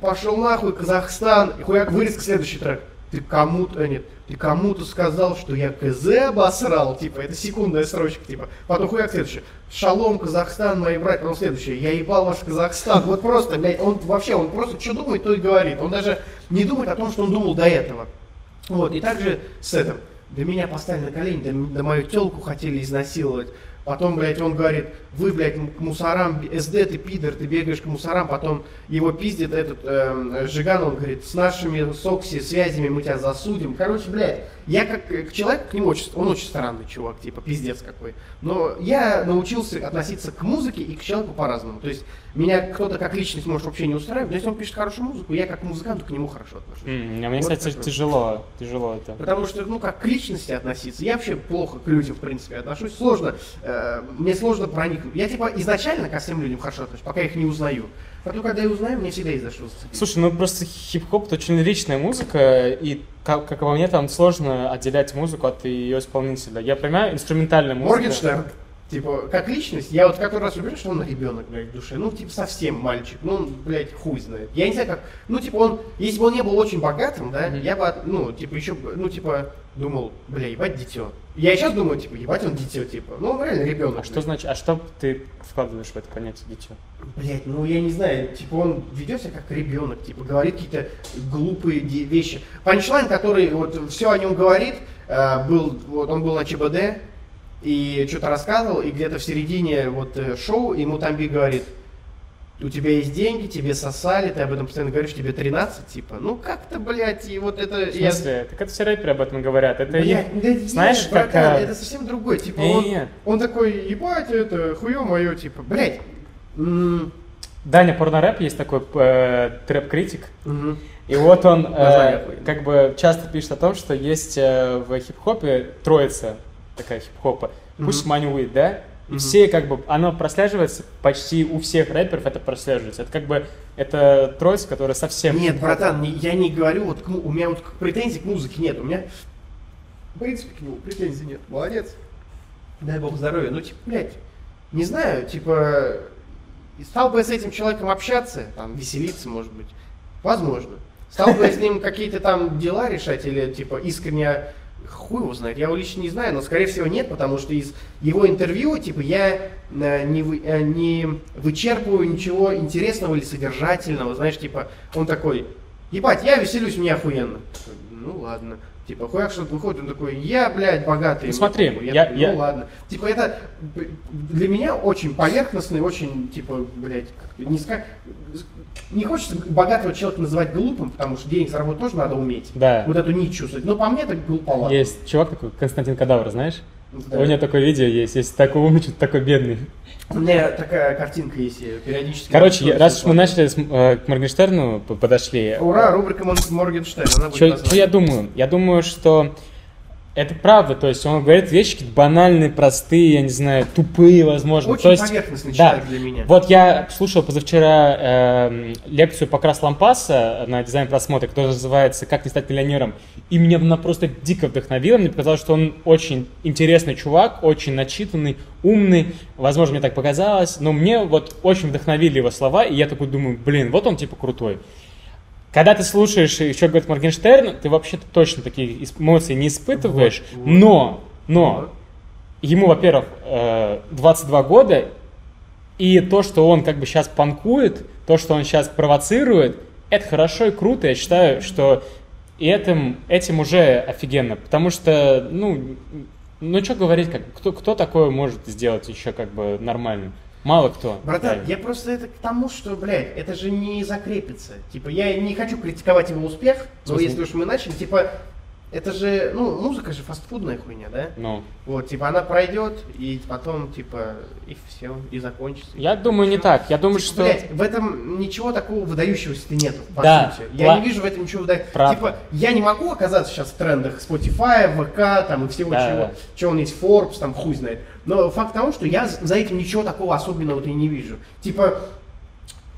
пошел нахуй, Казахстан, и хуяк вырезка, следующий трек. Ты кому-то, э, нет, ты кому-то сказал, что я КЗ обосрал, типа, это секундная строчка, типа. Потом хуяк следующий. Шалом, Казахстан, мои братья, потом следующее. Я ебал ваш Казахстан. Вот просто, блядь, он вообще, он просто что думает, то и говорит. Он даже не думает о том, что он думал до этого. Вот, и также с этим. Да меня поставили на колени, да, да мою телку хотели изнасиловать. Потом, блядь, он говорит, вы, блядь, к мусорам, СД, ты пидор, ты бегаешь к мусорам, потом его пиздит этот эм, Жиган, он говорит, с нашими сокси связями мы тебя засудим. Короче, блядь, я как э, к человеку, к нему очень, он очень странный чувак, типа, пиздец какой. Но я научился относиться к музыке и к человеку по-разному. То есть меня кто-то как личность может вообще не устраивать, но если он пишет хорошую музыку, я как к музыканту к нему хорошо отношусь. м, Мне, Вот кстати, такой. тяжело, тяжело это. Потому что, ну, как к личности относиться. Я вообще плохо к людям, в принципе, отношусь. Сложно. э, мне сложно проникнуть. Я, типа, изначально ко всем людям хорошо отношусь, пока их не узнаю. Потом, когда я узнаю, мне всегда есть за что зацепиться. Слушай, ну просто хип-хоп это очень лиричная музыка, и как, как по мне, там сложно отделять музыку от ее исполнителя. Я понимаю, инструментальная музыка. Моргенштерн, типа, как личность, я вот который раз убежал, что он ребенок, блядь, в душе. Ну, типа, совсем мальчик. Ну, он, блядь, хуй знает. Я не знаю, как... Ну, типа, он... Если бы он не был очень богатым, да, Мгм. я бы, ну, типа, еще, ну, типа, думал, бля, ебать дитё. Я и сейчас думаю, типа, ебать он дитё, типа. Ну, он реально ребенок. А что значит, а что ты вкладываешь в это понятие дитё? Блять, ну я не знаю, типа он ведет себя как ребенок, типа говорит какие-то глупые вещи. Панчлайн, который вот все о нем говорит, э, был, вот он был на ЧБД и что-то рассказывал, и где-то в середине вот э, шоу ему Тамби говорит, у тебя есть деньги, тебе сосали, ты об этом постоянно говоришь, тебе 13, типа, ну как-то, блядь, и вот это... В я- смысле? Так это все рэперы об этом говорят. Это Блядь, их- да нет, знаешь, как, братан, это совсем другой, типа Не, он, не. он такой, ебать, это хуе мое, типа, блядь, м, Даня Порнорэп есть такой э, трэп-критик. мгм. И вот он э, как бы часто пишет о том, что есть э, в хип-хопе троица такая хип-хопа. Пусть манюет, да? И Мгм. все как бы, оно прослеживается, почти у всех рэперов это прослеживается. Это как бы, это троица, которая совсем... Нет, братан, я не говорю, вот к у меня вот претензий к музыке нет. У меня, в принципе, к нему претензий нет. Молодец. Дай бог здоровья. Ну, типа, блядь, не знаю, типа, стал бы я с этим человеком общаться, там, веселиться, может быть, возможно. Стал бы я с ним какие-то там дела решать или, типа, искренне хуй его знает, я его лично не знаю, но, скорее всего, нет, потому что из его интервью, типа, я э, не, вы- э, не вычерпываю ничего интересного или содержательного, знаешь, типа, он такой, ебать, я веселюсь, мне охуенно. Ну ладно. Типа, хуяк что-то выходит, он такой, я, блядь, богатый. Ну, смотри, похуй». я- такой, я- Ну ладно. Типа, это для меня очень поверхностный, очень, типа, блядь, не ска- Не хочется богатого человека называть глупым, потому что денег заработать тоже надо уметь. Да. Вот эту нить чувствовать. Но по мне так глуповато. Есть чувак такой, Константин Кадавр, знаешь? Да. У него такое видео есть, есть такой умный, такой бедный. У меня такая картинка есть, периодически... Короче, я- раз уж мы начали с, э, к Моргенштерну подошли. Ура, рубрика Мон- Моргенштерн. она Что я думаю? Я думаю, что это правда, то есть он говорит вещи какие-то банальные, простые, я не знаю, тупые, возможно. Очень то есть, поверхностный да. человек для меня. Вот я слушал позавчера эм, лекцию Покрас Лампаса на дизайн просмотра, которая называется «Как не стать миллионером». И меня она просто дико вдохновила. Мне показалось, что он очень интересный чувак, очень начитанный, умный. Возможно, мне так показалось. Но мне вот очень вдохновили его слова. И я такой думаю, блин, вот он типа крутой. Когда ты слушаешь еще говорит Моргенштерн, ты вообще-то точно такие эмоции не испытываешь. Вот, вот. Но, но, ему, во-первых, э, 22 года, и то, что он как бы сейчас панкует, то, что он сейчас провоцирует, это хорошо и круто. Я считаю, что и этим, этим уже офигенно. Потому что, ну, ну что говорить, как, кто, кто такое может сделать еще как бы нормально? Мало кто. Братан, реально. я просто это к тому, что, блядь, это же не закрепится. Типа, я не хочу критиковать его успех, но если уж мы начали, типа, это же, ну, музыка же фастфудная хуйня, да? Ну, Вот, типа, она пройдет, и потом, типа, и все, и закончится. я думаю, не так. Я думаю, Типа, что... блядь, в этом ничего такого выдающегося нету, по Да, сути. Я пла- не вижу в этом ничего выдающегося. Типа, я не могу оказаться сейчас в трендах Spotify, ВК, там, и всего Да, чего. да. Чего он есть, Forbes, там, хуй знает. Но факт того, что я за этим ничего такого особенного-то и не вижу. Типа,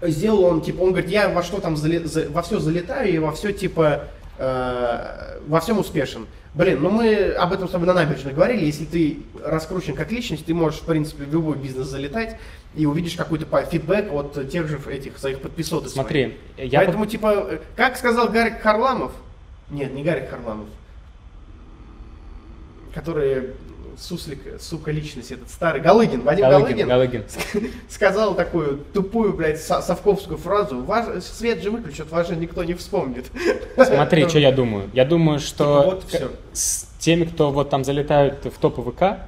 сделал он, типа, он говорит, я во что там, зале- за- во все залетаю и во все, типа, э, во всем успешен. Блин, ну мы об этом с тобой на набережной говорили, если ты раскручен как личность, ты можешь, в принципе, в любой бизнес залетать и увидишь какой-то фидбэк от тех же этих своих подписотов. Смотри, я... Поэтому, типа, э, как сказал Гарик Харламов, нет, не Гарик Харламов, который суслик, сука, личность, этот старый, Галыгин, Вадим Галыгин, Галыгин, Галыгин. сказал такую тупую, блядь, со- совковскую фразу, «Ваш- свет же выключат, вас же никто не вспомнит. Смотри, что я думаю. Я думаю, что Типа вот с теми, кто вот там залетают в топы ВК,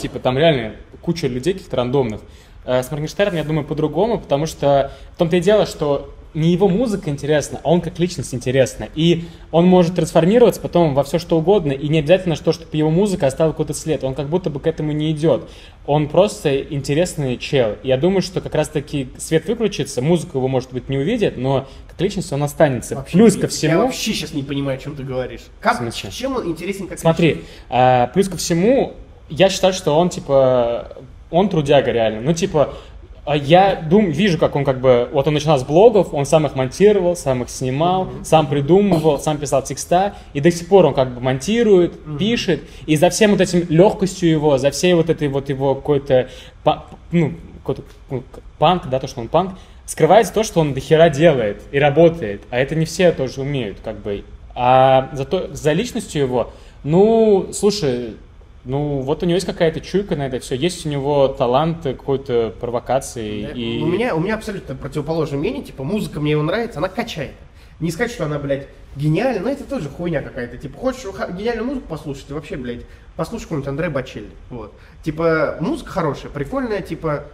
типа там реально куча людей каких-то рандомных. Э, С Моргенштерном, я думаю, по-другому, потому что в том-то и дело, что не его музыка интересна, а он как личность интересна. И он может трансформироваться потом во все что угодно, и не обязательно, что, чтобы его музыка оставила какой-то след. Он как будто бы к этому не идет. Он просто интересный чел. Я думаю, что как раз-таки свет выключится, музыку его, может быть, не увидят, но как личность он останется. Вообще Плюс ко Я всему... вообще сейчас не понимаю, о чем ты говоришь. Как, смысле? чем он интересен как Смотри, личность? а, плюс ко всему, я считаю, что он, типа, он трудяга реально. Ну, типа, я дум, вижу, как он как бы, вот он начинал с блогов, он сам их монтировал, сам их снимал, сам придумывал, сам писал текста, и до сих пор он как бы монтирует, пишет, и за всем вот этим легкостью его, за всей вот этой вот его какой-то, ну, какой-то ну, панк, да, то, что он панк, скрывается то, что он дохера делает и работает, а это не все тоже умеют, как бы. А зато за личностью его, ну, слушай, ну, вот у него есть какая-то чуйка на это все, есть у него талант какой-то провокации Да, и... У, меня, у меня абсолютно противоположное мнение, типа, музыка мне его нравится, она качает. Не сказать, что она, блядь, гениальна, но это тоже хуйня какая-то. Типа, хочешь гениальную музыку послушать, ты вообще, блядь, послушай какого-нибудь Андре Бачелли. Вот. Типа, музыка хорошая, прикольная, типа,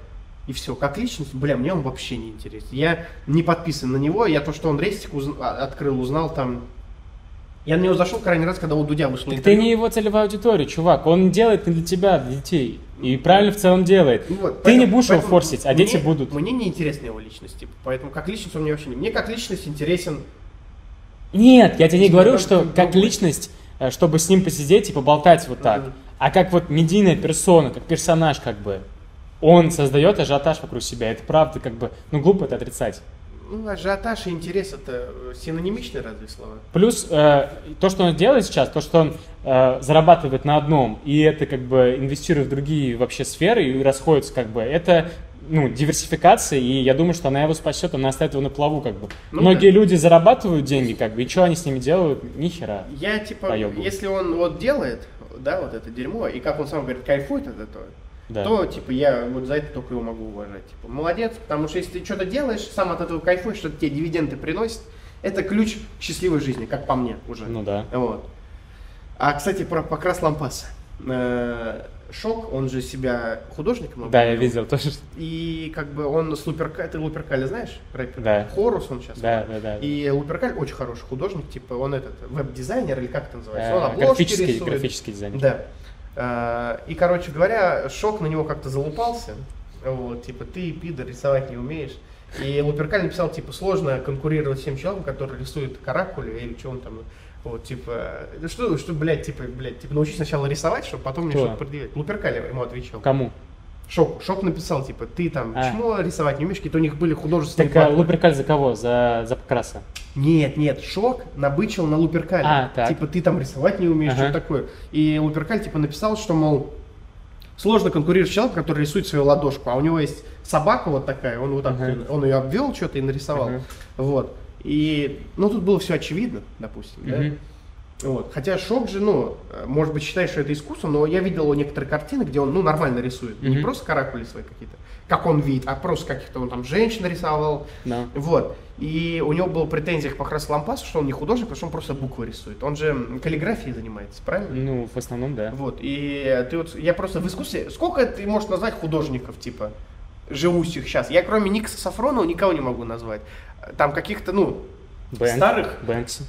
и все. Как личность, бля, мне он вообще не интересен. Я не подписан на него, я то, что он рейстик узн- а- открыл, узнал там... Я на него зашел крайний раз, когда у Дудя Так ты интервью. не его целевая аудитория, чувак. Он делает не для тебя, для детей. И правильно в целом делает. Ну вот, ты не поэтому- будешь его форсить, а дети мне- будут. Мне не интересна его личность, типа, поэтому как личность он мне вообще не... Мне как личность интересен Нет, я тебе не говорю, что как личность, э, чтобы с ним посидеть и поболтать вот так. Мгм. А как вот медийная персона, как персонаж как бы. Он создает ажиотаж вокруг себя. Это правда, как бы, ну глупо это отрицать. Ну, ажиотаж и интерес это э, синонимичные разве слова? Плюс э, то, что он делает сейчас, то, что он э, зарабатывает на одном, и это как бы инвестирует в другие вообще сферы и расходится как бы, это ну, диверсификация, и я думаю, что она его спасет, она оставит его на плаву как бы. Ну Многие да. люди зарабатывают деньги как бы, и что они с ними делают? Ни хера. Я типа, Поёбываю. если он вот делает, да, вот это дерьмо, и как он сам говорит, кайфует от этого, Да. то типа я вот за это только его могу уважать. Типа, молодец, потому что если ты что-то делаешь, сам от этого кайфуешь, что тебе дивиденды приносит, это ключ к счастливой жизни, как по мне уже. Ну да. Вот. А, кстати, про Покрас Лампас. Э, Шок, он же себя художником Да, я видел тоже. И как бы он с Луперка... Ты Луперкаля знаешь? рэпер? Да. Хорус он сейчас. Да, да, да. И Луперкаль очень хороший художник, типа он этот веб-дизайнер или как это называется? он Э, обложки Графический, рисует. графический дизайн. Да. А, И, короче говоря, Шок на него как-то залупался. Вот, типа, ты, пидор, рисовать не умеешь. И Луперкаль написал, типа, сложно конкурировать с тем человеком, который рисует каракули или что он там, вот, типа, ну что, что, блядь, типа, блядь, типа, научись сначала рисовать, чтобы потом мне что-то предъявить. Луперкаль ему отвечал. Кому? Шок, Шок написал, типа, ты там, А. почему рисовать не умеешь, какие-то у них были художественные Так а, батлы. Луперкаль за кого? За, за Покраса? Нет, нет, Шок набычил на Луперкале. А, так. Типа, ты там рисовать не умеешь, Ага. что такое. И Луперкаль, типа, написал, что, мол, сложно конкурировать с человеком, который рисует свою ладошку, а у него есть собака вот такая, он вот так, Ага. он ее обвел что-то и нарисовал. Ага. Вот. И, ну, тут было все очевидно, допустим, да. Вот. Хотя Шок же, ну, может быть, считает, что это искусство, но я видел у некоторые картины, где он, ну, нормально рисует. Не Мгм. просто каракули свои какие-то, как он видит, а просто каких-то он там женщин рисовал, Да. вот. И у него была претензия к Покрас Лампасу, что он не художник, потому что он просто буквы рисует. Он же каллиграфией занимается, правильно? Ну, в основном, да. Вот. И ты вот, я просто в искусстве... Сколько ты можешь назвать художников, типа, живущих сейчас? Я кроме Никса Сафронова никого не могу назвать. Там каких-то, ну, Бэнк- старых? Бэнкси.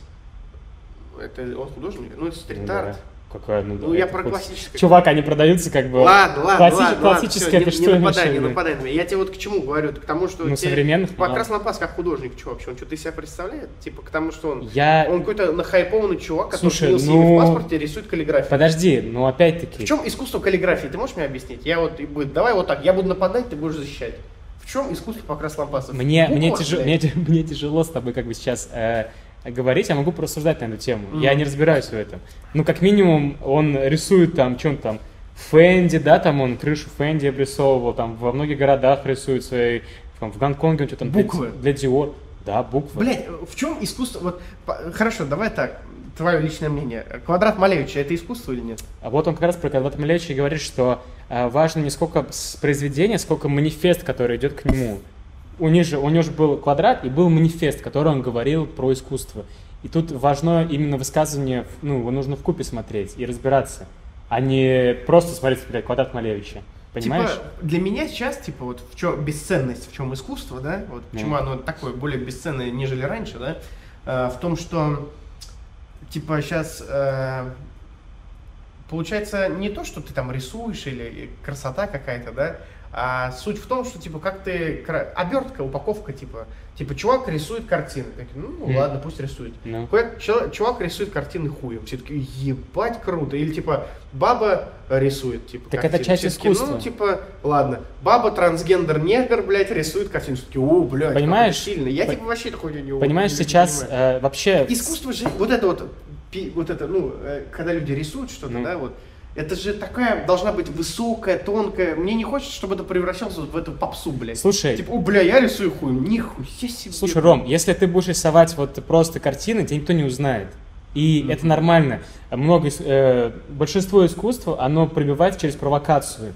Это он художник? Ну, это Ну, стрит-арт. да. Какая, ну, Ну, я про хоть- классическое. Чувак, они продаются как бы... Ладно, ладно, Класси- ладно, классическое, ладно, что не в нападай, не нападай на меня. Я тебе вот к чему говорю, к тому, что Ну, современных, Покрас мало. Лампас как художник, что вообще, он что-то из себя представляет? Типа, к тому, что он, Я... он какой-то нахайпованный чувак, который Слушай, ну- в паспорте, рисует каллиграфию. Подожди, ну опять-таки... В чем искусство каллиграфии? Ты можешь мне объяснить? Я вот, и будет- давай вот так, я буду нападать, ты будешь защищать. В чем искусство Покрас Лампасов? Мне, мне, тяжело, мне, мне тяжело с тобой как бы сейчас э, говорить, я могу порассуждать на эту тему. Мгм. Я не разбираюсь в этом. Ну, как минимум, он рисует там, что он там, Фэнди, да, там он крышу Фэнди обрисовывал, там во многих городах рисует свои, там, в Гонконге он что-то там для- Буквы. для Диор. Да, буквы. Блять, в чем искусство? Вот, по- хорошо, давай так, твое личное мнение. Квадрат Малевича это искусство или нет? А вот он как раз про Квадрат Малевича говорит, что э, важно не сколько произведение, сколько манифест, который идет к нему. У них же, у него же был квадрат и был манифест, который он говорил про искусство. И тут важно именно высказывание, ну, его нужно в купе смотреть и разбираться, а не просто смотреть, блядь, квадрат Малевича. Понимаешь? Типа, для меня сейчас, типа, вот в чем бесценность, в чем искусство, да, вот почему оно такое более бесценное, нежели раньше, да, э, в том, что, типа, сейчас получается не то, что ты там рисуешь или красота какая-то, да, а суть в том, что, типа, как ты, обертка, упаковка, типа, типа, чувак рисует картины, такие, ну, Мгм. ладно, пусть рисует. Ну. Какой чел- чувак рисует картины хуем. Все таки ебать круто. Или типа баба рисует, типа. Так это картины. часть Все таки, искусства. Ну, типа, ладно. Баба трансгендер негр, блядь, рисует картину. Все таки, о, блядь, Понимаешь? сильно. Я По- типа вообще такой не Понимаешь, не сейчас понимаю. э, вообще... Искусство же, вот это вот, пи- вот это, ну, э, когда люди рисуют что-то, Ну. да, вот, это же такая должна быть высокая, тонкая. Мне не хочется, чтобы это превращалось вот в эту попсу, блядь. Слушай, Типа, о, бля, я рисую хуй. Нихуя себе. Слушай, Ром, если ты будешь рисовать вот просто картины, тебя никто не узнает. И это нормально. Много, э, большинство искусства, оно пробивается через провокацию.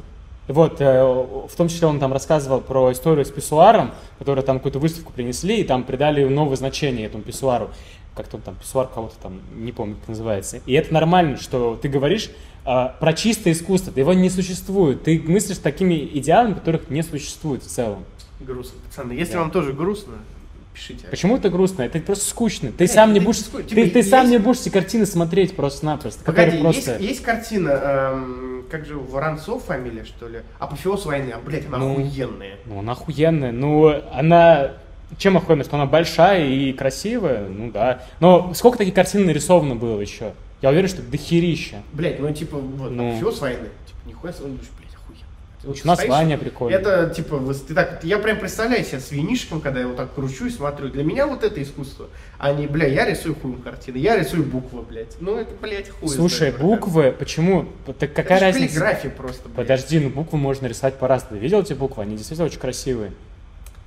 Вот, э, в том числе он там рассказывал про историю с писсуаром, который там какую-то выставку принесли, и там придали новое значение этому писсуару. Как-то там, писсуар кого-то там, не помню, как называется. И это нормально, что ты говоришь а, про чистое искусство, его не существует. Ты мыслишь такими идеалами, которых не существует в целом. Грустно, пацаны. Если Да. вам тоже грустно, пишите. Почему это грустно? Это просто скучно. Ты Блядь, сам не будешь, ты, Типа, ты сам есть- не будешь эти картины смотреть просто-напросто. Погоди, которые есть, просто... есть картина, эм, как же, Воронцов фамилия, что ли? Апофеоз войны, а, блядь, она Ну. охуенная. Ну, она охуенная. Ну, она... Чем охуенная? Что она большая и красивая? Ну, да. Но сколько таких картин нарисовано было еще? Я уверен, что дохерища. Блядь, ну типа, вот, Ну. апофеоз войны. Типа, нихуя себе, он думаешь, блядь, охуенно. Ты вот название прикольное. Это, типа, ты так, я прям представляю себя с винишком, когда я вот так кручу и смотрю. Для меня вот это искусство. А не, бля, я рисую хуем картины, я рисую буквы, блядь. Ну, это, блядь, хуй. Слушай, знает, буквы, почему? Так какая это разница? каллиграфия просто, блядь. Подожди, ну буквы можно рисовать по-разному. Видел эти буквы? Они действительно очень красивые.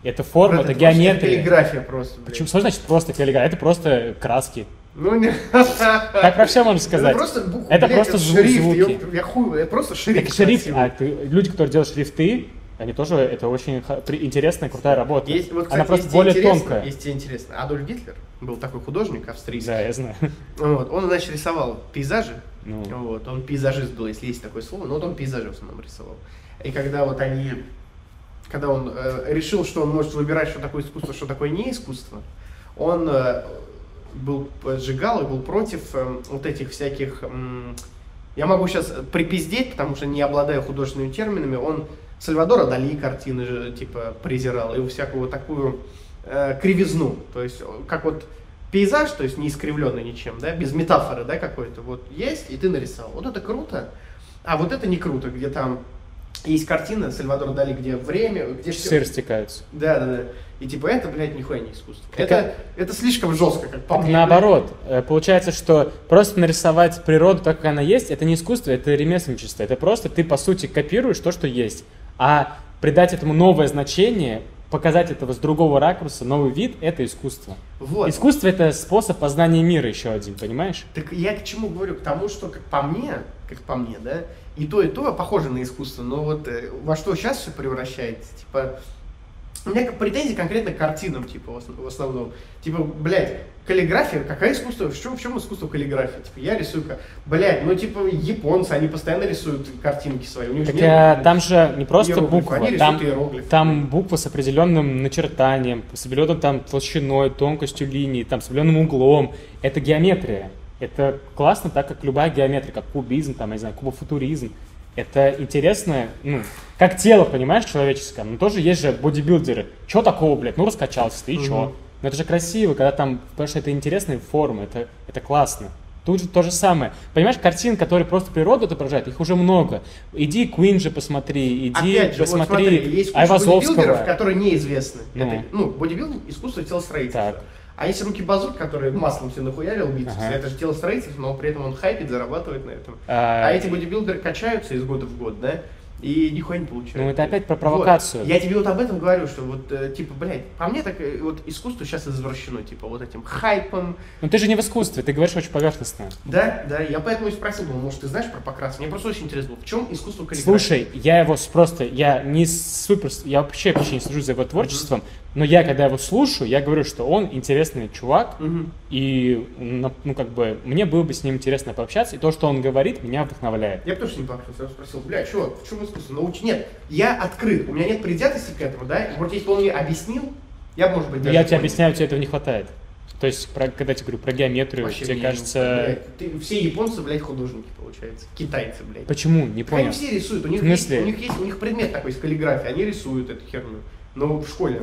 Это форма, это просто геометрия. каллиграфия просто, блядь. Почему? Что значит просто каллиграфия? Это просто краски. Ну, не... Так вообще можно сказать. Это просто буквы, Это блядь, просто звук- шрифт, звуки. ёп, я хуй, это просто шрифт. Так шрифт, красивый. а ты- люди, которые делают шрифты, они тоже, это очень интересная, крутая работа. Есть, вот, кстати, Она просто более тонкая. Есть тебе интересно. Адольф Гитлер был такой художник австрийский. Да, я знаю. Вот, он, значит, рисовал пейзажи. Ну. Вот, он пейзажист был, если есть такое слово, но вот он пейзажи в основном рисовал. И когда вот они, когда он э, решил, что он может выбирать, что такое искусство, что такое не искусство, он э, был сжигал и был против э, вот этих всяких... м, я могу сейчас припиздеть, потому что не обладаю художественными терминами. Он Сальвадора Дали картины же, типа, презирал, и всякую вот такую э, кривизну. То есть, э, как вот пейзаж, то есть не искривленный ничем, да, без метафоры, да, какой-то, вот есть, и ты нарисовал. Вот это круто, а вот это не круто, где там есть картина Сальвадора Дали, где время, где всё- Часы растекаются. Да, да, да. И типа это, блядь, нихуя не искусство. Так это, это слишком жестко, как по мне. наоборот, э, получается, что просто нарисовать природу так, как она есть, это не искусство, это ремесленничество. Это просто ты, по сути, копируешь то, что есть. А придать этому новое значение, показать этого с другого ракурса, новый вид, это искусство. Вот. Искусство это способ познания мира еще один, понимаешь? Так я к чему говорю? К тому, что как по мне, как по мне, да, и то, и то похоже на искусство, но вот э, во что сейчас все превращается, типа, у меня как претензии конкретно к картинам, типа, в ос- в основном. Типа, блядь, каллиграфия, какая искусство, в чем, в чем искусство каллиграфии? Типа, я рисую, ка- блядь, ну, типа, японцы, они постоянно рисуют картинки свои, у них же Так, нет, там же не просто буква, они там, там буква с определенным начертанием, с определенным там толщиной, тонкостью линий, там с определенным углом. Это геометрия. Это классно, так как любая геометрия, как кубизм, там, я не знаю, кубофутуризм, это интересно, ну, как тело, понимаешь, человеческое. Но тоже есть же бодибилдеры. Чё такого, блядь? Ну, раскачался ты, и чё? Мгм. Но это же красиво, когда там, потому что это интересные формы, это, это классно. Тут же то же самое. Понимаешь, картин, которые просто природу отображают, их уже много. Иди Куин же посмотри, иди Опять же, вот посмотри смотри, есть Айвазовского. которые неизвестны. Ну. Это, ну, бодибилдинг – искусство телостроительства. Так. А есть руки базук, который маслом все нахуярил бицепс. Ага. Это же телостроительство, но при этом он хайпит, зарабатывает на этом. А, А эти бодибилдеры качаются из года в год, да? И нихуя не получают. Ну, это опять про провокацию. Вот. Я тебе вот об этом говорю, что вот, э, типа, блядь, по мне так э, вот искусство сейчас извращено, типа, вот этим хайпом. Ну ты же не в искусстве, ты говоришь очень поверхностно. Да, да, я поэтому и спросил, думал, может, ты знаешь про Покраса? Мне просто очень интересно было, в чем искусство каллиграфии? Слушай, я его просто, я не супер, я вообще почти не слежу за его творчеством, но я, когда его слушаю, я говорю, что он интересный чувак, Мгм. и, ну, как бы, мне было бы с ним интересно пообщаться, и то, что он говорит, меня вдохновляет. Я бы тоже не пообщался, я спросил, бля, чувак, в чем искусство? Научи. Нет, я открыт, у меня нет предвзятости к этому, да? И вот если бы он мне объяснил, я бы, может быть, даже я тебе понял. объясняю, тебе этого не хватает. То есть, про- когда я тебе говорю про геометрию, Вообще тебе кажется... блядь, ты- все японцы, блядь, художники, получается. Китайцы, блядь. Почему? Не Так Они понял. все рисуют, у них? Есть, у них есть, у них предмет такой из каллиграфии, они рисуют эту херню. Но в школе.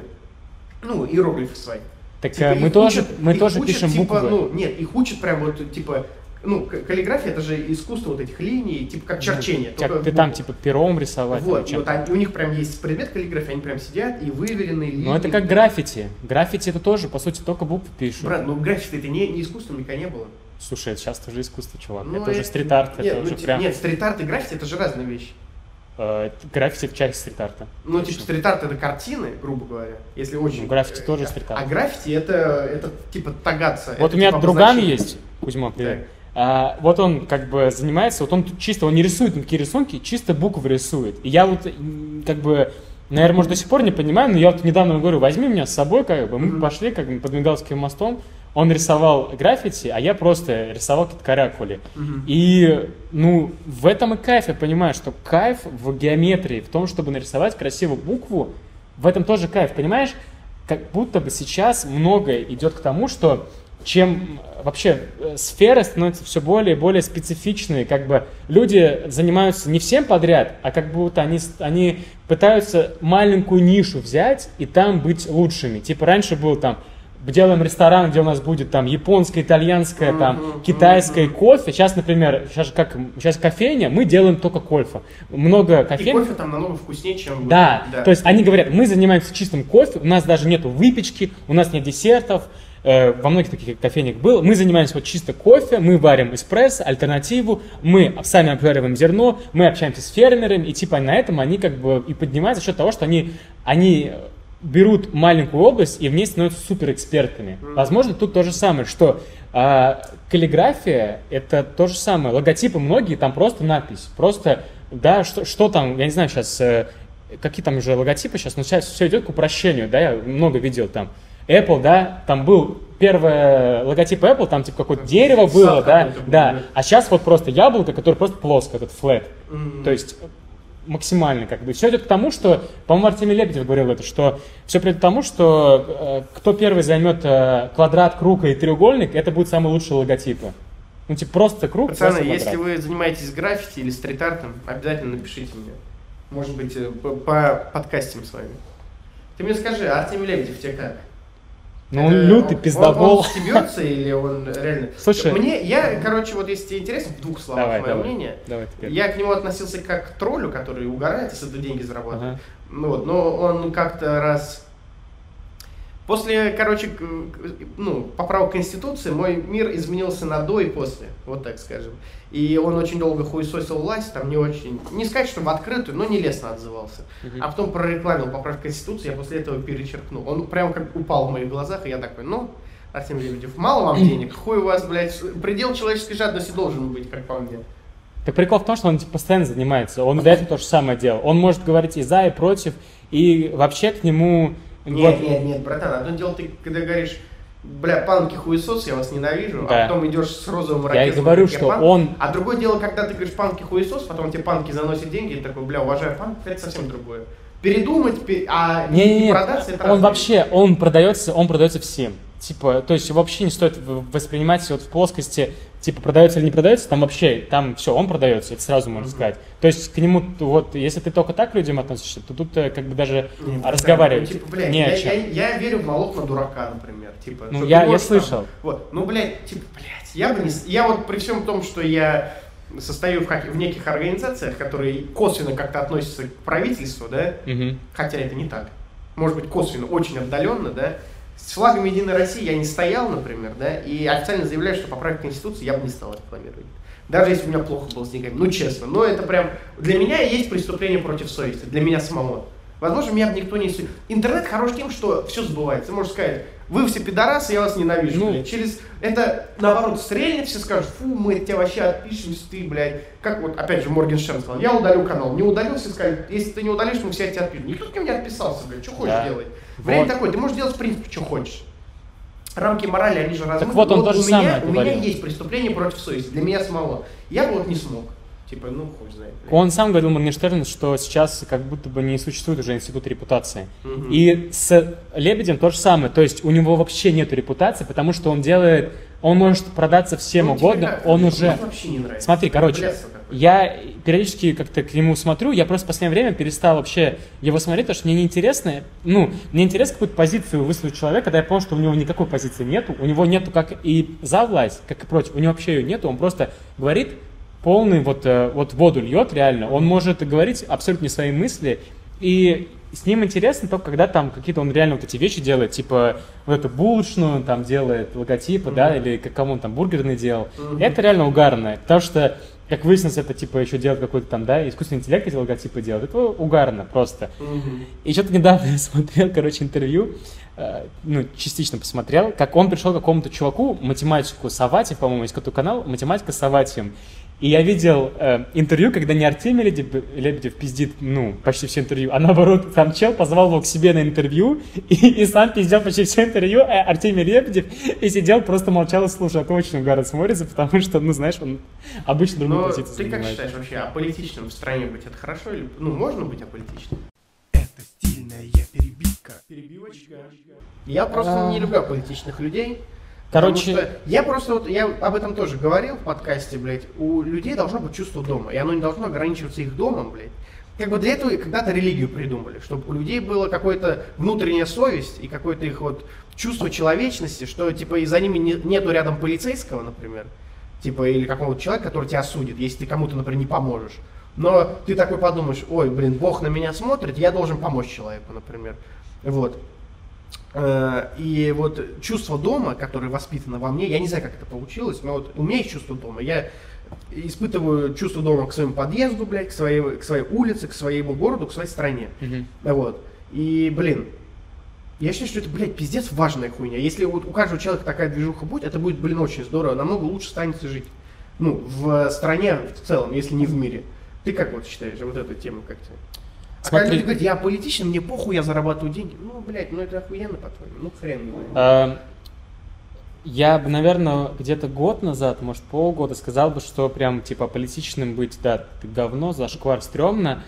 Ну, иероглифы свои. Так Типа, э, мы тоже, учат- мы тоже учат, пишем типа, буквы. Ну, нет, их учат прям вот, типа, ну, каллиграфия это же искусство вот этих линий, типа как черчение. Как только ты там, типа, пером рисовать. Вот, вот они- у них прям есть предмет каллиграфии, они прям сидят и выверенные линии. Ну, это как граффити. Граффити это тоже, по сути, только буквы пишут. Брат, ну граффити это не, не искусство, никогда не было. Слушай, это сейчас тоже искусство, чувак. Ну, это уже стрит-арт, нет, это ну, уже типа, прям... Нет, стрит-арт и граффити это же разные вещи. Э, граффити часть стрит-арта. Ну, типа, стрит-арт это картины, грубо говоря, если очень... Ну, граффити тоже стрит-арт. А граффити это, это типа тагаться. Вот это, у меня типа, друган обозначение. есть, Кузьма, привет. А, вот он как бы занимается, вот он чисто, он не рисует никакие рисунки, чисто буквы рисует. И я вот как бы, наверное, может до сих пор не понимаю, но я вот недавно говорю, возьми меня с собой, как бы, мы Мгм. пошли как бы под Мигалским мостом, он рисовал граффити, а я просто рисовал какие-то каракули. Мгм. И, ну, в этом и кайф, я понимаю, что кайф в геометрии, в том, чтобы нарисовать красивую букву, в этом тоже кайф, понимаешь? Как будто бы сейчас многое идет к тому, что чем э, вообще э, сферы становятся все более и более специфичные, как бы люди занимаются не всем подряд, а как будто они, они пытаются маленькую нишу взять и там быть лучшими. Типа раньше был там делаем ресторан, где у нас будет там японское, итальянское, там Мгм, китайское кофе. Сейчас, например, сейчас как сейчас кофейня, мы делаем только кофе. Много И кофейн. кофе там намного вкуснее, чем... вот- Да, то есть они говорят, мы занимаемся чистым кофе, у нас даже нету выпечки, у нас нет десертов, э, во многих таких кофейнях было, мы занимаемся вот чисто кофе, мы варим эспрессо, альтернативу, мы сами обжариваем зерно, мы общаемся с фермерами, и типа на этом они как бы и поднимаются за счет того, что они, они берут маленькую область и в ней становятся суперэкспертами. Мгм. Возможно, тут то же самое, что а, каллиграфия это то же самое. Логотипы многие, там просто надпись. Просто, да, что, что там, я не знаю сейчас, э, какие там уже логотипы сейчас, но сейчас все идет к упрощению, да, я много видел там. Apple, да, там был первый логотип Apple, там типа какое-то дерево было, да, да, а сейчас вот просто яблоко, которое просто плоско, этот flat. Мгм. То есть максимально как бы. Все идет к тому, что, по-моему, Артемий Лебедев говорил это, что все придет к тому, что э, кто первый займет э, квадрат, круг и треугольник, это будут самые лучшие логотипы. Ну, типа, просто круг, Пацаны, просто если вы занимаетесь граффити или стрит-артом, обязательно напишите мне. Может быть, э, по- по подкастим с вами. Ты мне скажи, Артемий Лебедев тебе как? Ну, он лютый он- пиздобол. Он, стебется или он реально... Слушай. Мне, я, короче, вот если тебе интересно, в двух словах Давай, мое давай. мнение. Давай теперь. Я к нему относился как к троллю, который угорает и с этого деньги зарабатывает. Ага. Ну вот, но он как-то раз... После, короче, ну, поправок Конституции мой мир изменился на до и после, вот так скажем. И он очень долго хуесосил власть, там не очень, не сказать, что в открытую, но нелестно отзывался. Мгм. А потом прорекламил поправку Конституции, я после этого перечеркнул. Он прям как упал в моих глазах, и я такой, ну, Артем Лебедев, мало вам денег, хуй у вас, блядь, предел человеческой жадности должен быть, как по мне. Так прикол в том, что он типа, постоянно занимается. Он до этого то же самое делал. Он может говорить и за, и против, и вообще к нему... Нет, вот- нет, нет, братан, одно дело ты, когда говоришь, бля, панки хуесос, я вас ненавижу, Да. а потом идешь с розовым Я и ракетом, говорю, что панк. он... А другое дело, когда ты говоришь панки хуесос, потом тебе панки заносят деньги, и такой, бля, уважаю панк, это совсем другое. Передумать, пе- а Не, не, не не, продаться, это он разные вообще, он продается, он продается всем. Типа, то есть вообще не стоит воспринимать вот в плоскости, типа, продается или не продается, там вообще, там все, он продается, это сразу можно сказать. То есть к нему, вот, если ты только так к людям относишься, то тут э, как бы даже Не, разговаривать ну, типа, блядь, не о я, чем. я, я верю в налог на дурака, например. Типа, Ну, я- я можешь там- слышал. вот, ну, блядь, типа, блядь, я бы не... Я вот при всем том, что я состою в, в неких организациях, которые косвенно как-то относятся к правительству, да, Мгм. хотя это не так. Может быть, косвенно, очень отдаленно, да. С флагом Единой России я не стоял, например, да, и официально заявляю, что поправить Конституцию я бы не стал рекламировать. Даже если у меня плохо было с деньгами. Ну, честно. Но это прям... Для меня есть преступление против совести. Для меня самого. Возможно, меня бы никто не... су- Интернет хорош тем, что все сбывается. Можешь сказать, вы все пидорасы, я вас ненавижу. Ну. блядь. Через... Это, наоборот, стрельнет, все скажут, фу, мы от тебя вообще отпишемся, ты, блядь. Как вот, опять же, Моргенштерн сказал, я удалю канал. Не удалил, все сказали, если ты не удалишь, мы все от тебя отпишем. Никто ко мне не отписался, блядь. Что хочешь Да. делай. Время Вот. такое, ты можешь делать в принципе, что хочешь. Рамки морали, они же размыты. вот он Но то же у меня, У меня есть преступление против совести, для меня самого. Я бы вот не смог. Типа, ну, хуй знает. Он сам говорил, Моргенштерн, что сейчас как будто бы не существует уже институт репутации. Мгм. И с Лебедем то же самое. То есть у него вообще нет репутации, потому что он делает... Он может продаться всем Ну, угодно, как? он Мне уже... вообще не нравится. Смотри, короче, Блядство какое-то. я периодически как-то к нему смотрю, я просто в последнее время перестал вообще его смотреть, потому что мне неинтересно, ну, мне интересно какую-то позицию высказать человека, когда я понял, что у него никакой позиции нету, у него нету как и за власть, как и против, у него вообще ее нету, он просто говорит полный вот, э, вот воду льет реально, он может говорить абсолютно не свои мысли, и с ним интересно только когда там какие-то он реально вот эти вещи делает, типа вот эту булочную там делает, логотипы, да, или как кому он там бургерный делал. Мгм. Это реально угарно, потому что, как выяснилось, это типа еще делать какой-то там, да, искусственный интеллект эти логотипы делает. Это угарно просто. Мгм. И что-то недавно я смотрел, короче, интервью, э, ну, частично посмотрел, как он пришел к какому-то чуваку, математику Саватьев, по-моему, есть какой-то канал, математика с. И я видел э, интервью, когда не Артемий Лебедев, Лебедев пиздит, ну, почти все интервью, а наоборот, там чел позвал его к себе на интервью, и, и сам пиздел почти все интервью, а Артемий Лебедев и сидел, просто молчал и слушал. Это очень угарно смотрится, потому что, ну, знаешь, он обычно другую Но позицию ты как занимает. считаешь вообще, аполитичным в стране быть это хорошо или... Ну, можно быть аполитичным? Это стильная перебивка. Перебивочка. Я просто А. не люблю аполитичных людей. Короче, Потому что я просто вот, я об этом тоже говорил в подкасте, блядь, у людей должно быть чувство дома, и оно не должно ограничиваться их домом, блядь. Как бы для этого когда-то религию придумали, чтобы у людей была какая-то внутренняя совесть и какое-то их вот чувство человечности, что типа и за ними не- нету рядом полицейского, например, типа или какого-то человека, который тебя осудит, если ты кому-то, например, не поможешь. Но ты такой подумаешь, ой, блин, Бог на меня смотрит, я должен помочь человеку, например. Вот. Э, И вот чувство дома, которое воспитано во мне, я не знаю, как это получилось, но вот у меня есть чувство дома. Я испытываю чувство дома к своему подъезду, блядь, к своей, к своей улице, к своему городу, к своей стране. мгм. Вот. И, блин, я считаю, что это, блядь, пиздец важная хуйня. Если вот у каждого человека такая движуха будет, это будет, блин, очень здорово. Намного лучше станет жить. Ну, в стране в целом, если не в мире. Ты как вот считаешь, вот эту тему как-то? А когда Смотри. люди говорят, я политичный, мне похуй, я зарабатываю деньги. Ну, блядь, ну это охуенно, по-твоему. Ну, хрен его. Эм, Я бы, наверное, где-то год назад, может, полгода сказал бы, что прям, типа, политичным быть, да, ты говно, зашквар, стрёмно.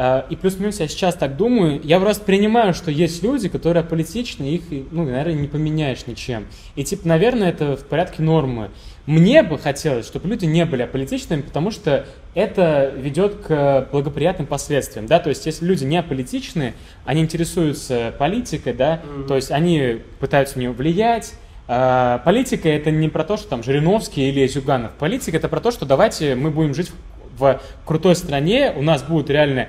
Э, И плюс-минус я сейчас так думаю, я просто принимаю, что есть люди, которые политичны, их, ну, наверное, не поменяешь ничем. И, типа, наверное, это в порядке нормы. Мне бы хотелось, чтобы люди не были аполитичными, потому что это ведет к благоприятным последствиям, да, то есть если люди не аполитичны, они интересуются политикой, да, Мгм. то есть они пытаются в нее влиять, а, политика это не про то, что там Жириновский или Зюганов. Политика это про то, что давайте мы будем жить в, в крутой стране, у нас будут реально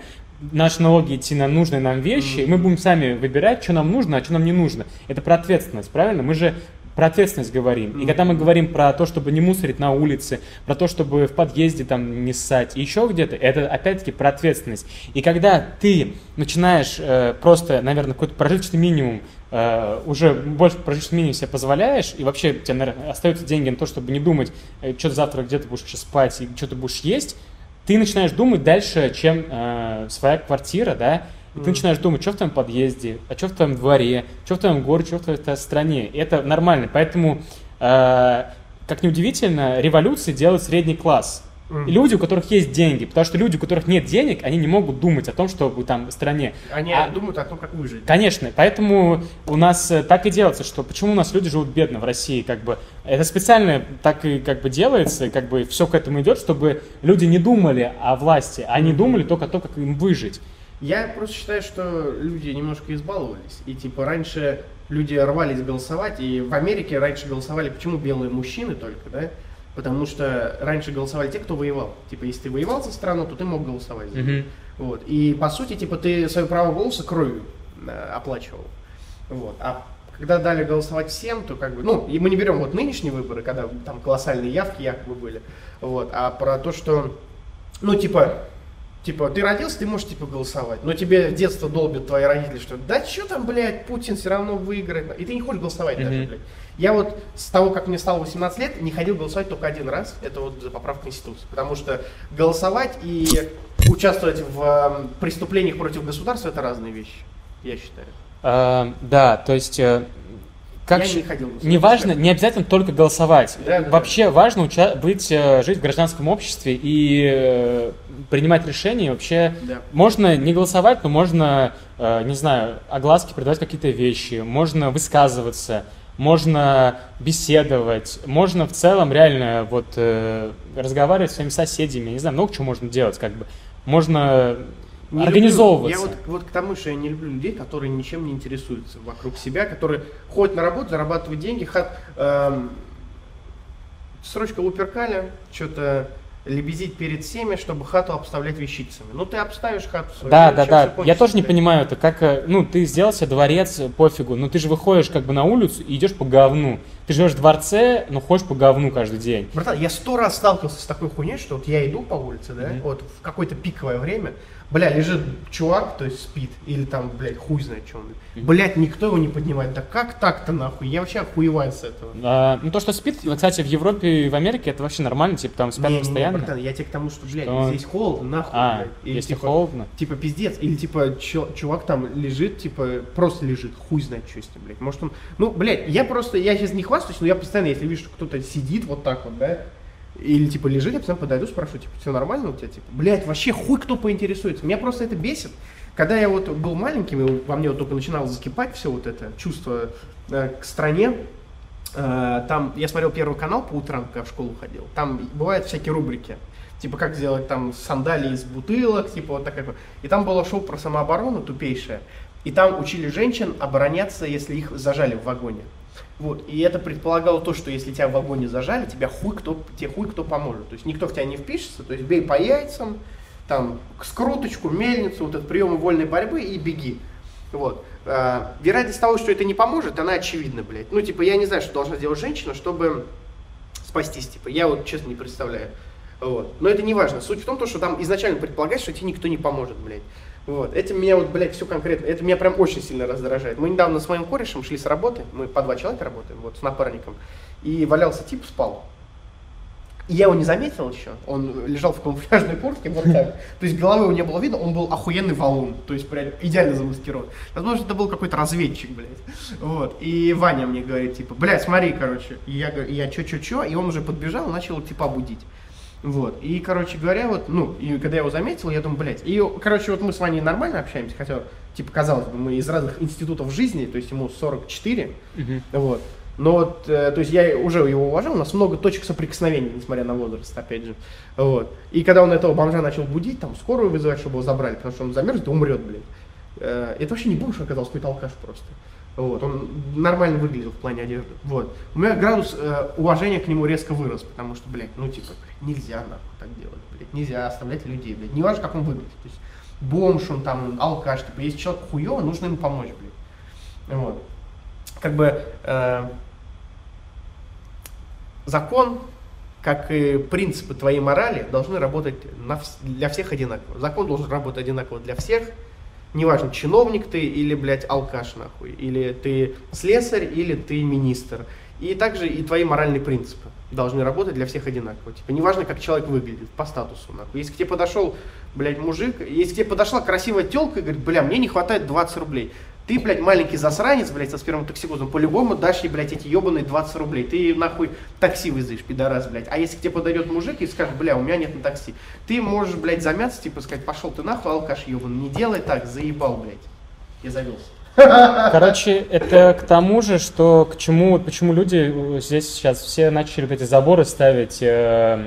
наши налоги идти на нужные нам вещи, и мы будем сами выбирать, что нам нужно, а что нам не нужно. Это про ответственность, правильно? Мы же про ответственность говорим. И когда мы говорим про то, чтобы не мусорить на улице, про то, чтобы в подъезде там не ссать, и еще где-то, это опять-таки про ответственность. И когда ты начинаешь э, просто, наверное, какой-то прожиточный минимум э, уже больше прожиточный минимум себе позволяешь, и вообще у тебя, наверное, остаются деньги на то, чтобы не думать, э, что ты завтра где ты будешь сейчас спать и что ты будешь есть, ты начинаешь думать дальше, чем э, своя квартира, да, и ты начинаешь думать, что в твоем подъезде, а что в твоем дворе, что в твоем городе, что в твоей стране. И это нормально. Поэтому, э, как ни удивительно, революции делает средний класс. Люди, у которых есть деньги. Потому что люди, у которых нет денег, они не могут думать о том, что там в стране. Они А- думают о том, как выжить. Конечно, поэтому у нас э, так и делается, что почему у нас люди живут бедно в России, как бы это специально так и как бы делается, как бы все к этому идет, чтобы люди не думали о власти, а они думали только о том, как им выжить. Я просто считаю, что люди немножко избаловались. И типа раньше люди рвались голосовать, и в Америке раньше голосовали, почему белые мужчины только, да? Потому что раньше голосовали те, кто воевал. Типа, если ты воевал за страну, то ты мог голосовать. за. Вот. И по сути, типа, ты свое право голоса кровью э, оплачивал. Вот. А когда дали голосовать всем, то как бы, ну, и мы не берем вот нынешние выборы, когда там колоссальные явки якобы были, вот, а про то, что, ну, типа, типа, ты родился, ты можешь, типа, голосовать, но тебе детство долбят твои родители, что да что там, блядь, Путин все равно выиграет, и ты не хочешь голосовать даже, Мгм. блядь. Я вот с того, как мне стало 18 лет, не ходил голосовать только один раз, это вот за поправку Конституции, потому что голосовать и участвовать в э, преступлениях против государства это разные вещи, я считаю. А, да, то есть э, как Я не ходил не важно, не обязательно только голосовать. Да, да, вообще важно уча- быть, э, жить в гражданском обществе и э, принимать решения. Вообще Да. можно не голосовать, но можно, э, не знаю, огласки придавать какие-то вещи, можно высказываться, можно беседовать, можно в целом реально вот э, разговаривать с своими соседями, не знаю, много чего можно делать, как бы. Можно Не организовываться. люблю- я вот, вот к тому, что я не люблю людей, которые ничем не интересуются вокруг себя, которые ходят на работу, зарабатывают деньги, хат, эм, срочка Луперкаля, что-то лебезить перед всеми, чтобы хату обставлять вещицами. Ну ты обставишь хату свою. Да, да, да. Я тоже не понимаю, это как, э, ну, ты сделал себе дворец, э, пофигу, но ты же выходишь как бы на улицу и идешь по говну. Ты живешь в дворце, но ходишь по говну каждый день. Братан, я сто раз сталкивался с такой хуйней, что вот я иду по улице, да, Мгм. вот в какое-то пиковое время, бля, лежит чувак, то есть спит, или там, блядь, хуй знает, что он. Блядь, никто его не поднимает. Да как так-то нахуй? Я вообще охуеваю с этого. А, ну, то, что спит, кстати, в Европе и в Америке это вообще нормально, типа там спят Не-не-не, постоянно. братан, я тебе к тому, что, блядь, Что? здесь холодно, нахуй, а, блядь. Или если типа, холодно. Типа пиздец, или типа чё- чувак там лежит, типа просто лежит, хуй знает, что с ним, блядь. Может он, ну, блядь, я просто, я сейчас не хвастаюсь, но я постоянно, если вижу, что кто-то сидит вот так вот, да, или типа лежит, я постоянно подойду, спрашиваю, типа, все нормально у тебя, типа, блядь, вообще хуй кто поинтересуется. Меня просто это бесит. Когда я вот был маленьким, и во мне вот только начинало закипать все вот это чувство э, к стране, э, там я смотрел первый канал по утрам, когда в школу ходил. Там бывают всякие рубрики. Типа, как сделать там сандалии из бутылок, типа вот такое. И там было шоу про самооборону тупейшее. И там учили женщин обороняться, если их зажали в вагоне. Вот. И это предполагало то, что если тебя в вагоне зажали, тебя хуй кто, тебе хуй кто поможет. То есть никто в тебя не впишется, то есть бей по яйцам, там, скруточку, мельницу, вот этот прием вольной борьбы и беги. Вот. А, вероятность того, что это не поможет, она очевидна, блядь. Ну, типа, я не знаю, что должна сделать женщина, чтобы спастись, типа. Я вот честно не представляю. Вот. Но это не важно. Суть в том, то, что там изначально предполагается, что тебе никто не поможет, блядь. Вот. Это меня вот, блядь, все конкретно, это меня прям очень сильно раздражает. Мы недавно с моим корешем шли с работы, мы по два человека работаем, вот, с напарником, и валялся тип, спал. И я его не заметил еще, он лежал в камуфляжной куртке, вот так. То есть головы его не было видно, он был охуенный валун, то есть прям идеально замаскирован. Возможно, это был какой-то разведчик, блядь. Вот. И Ваня мне говорит, типа, блядь, смотри, короче. И я говорю, я чё-чё-чё, и он уже подбежал, начал типа будить. Вот. И, короче говоря, вот, ну, и когда я его заметил, я думаю, блядь. И, короче, вот мы с Ваней нормально общаемся, хотя, типа, казалось бы, мы из разных институтов жизни, то есть ему 44, Мгм. вот. Но вот, э, то есть я уже его уважал, у нас много точек соприкосновения, несмотря на возраст, опять же. Вот. И когда он этого бомжа начал будить, там, скорую вызывать, чтобы его забрали, потому что он замерзнет и умрет, блядь. Э, это вообще не бомж оказался, какой-то алкаш просто. Вот, он нормально выглядел в плане одежды. Вот. У меня градус э, уважения к нему резко вырос, потому что, блядь, ну типа, блядь, нельзя нахуй так делать, блядь, нельзя оставлять людей, блядь. Не важно, как он выглядит. То есть бомж, он там, алкаш, типа, если человек хуёвый, нужно ему помочь, блядь. Вот. Как бы э, закон, как и принципы твоей морали, должны работать на, для всех одинаково. Закон должен работать одинаково для всех, неважно, чиновник ты или, блядь, алкаш нахуй, или ты слесарь, или ты министр. И также и твои моральные принципы должны работать для всех одинаково. Типа, неважно, как человек выглядит, по статусу, нахуй. Если к тебе подошел, блядь, мужик, если к тебе подошла красивая телка и говорит, бля, мне не хватает 20 рублей, Ты, блядь, маленький засранец, блядь, со сперматоксикозом, по-любому дашь ей, блядь, эти ебаные 20 рублей. Ты нахуй такси вызовешь, пидорас, блядь. А если к тебе подойдет мужик и скажет, бля, у меня нет на такси, ты можешь, блядь, замяться, типа, сказать, пошел ты нахуй, алкаш ебаный, не делай так, заебал, блядь. Я завелся. Короче, это к тому же, что к чему, почему люди здесь сейчас все начали вот эти заборы ставить, э,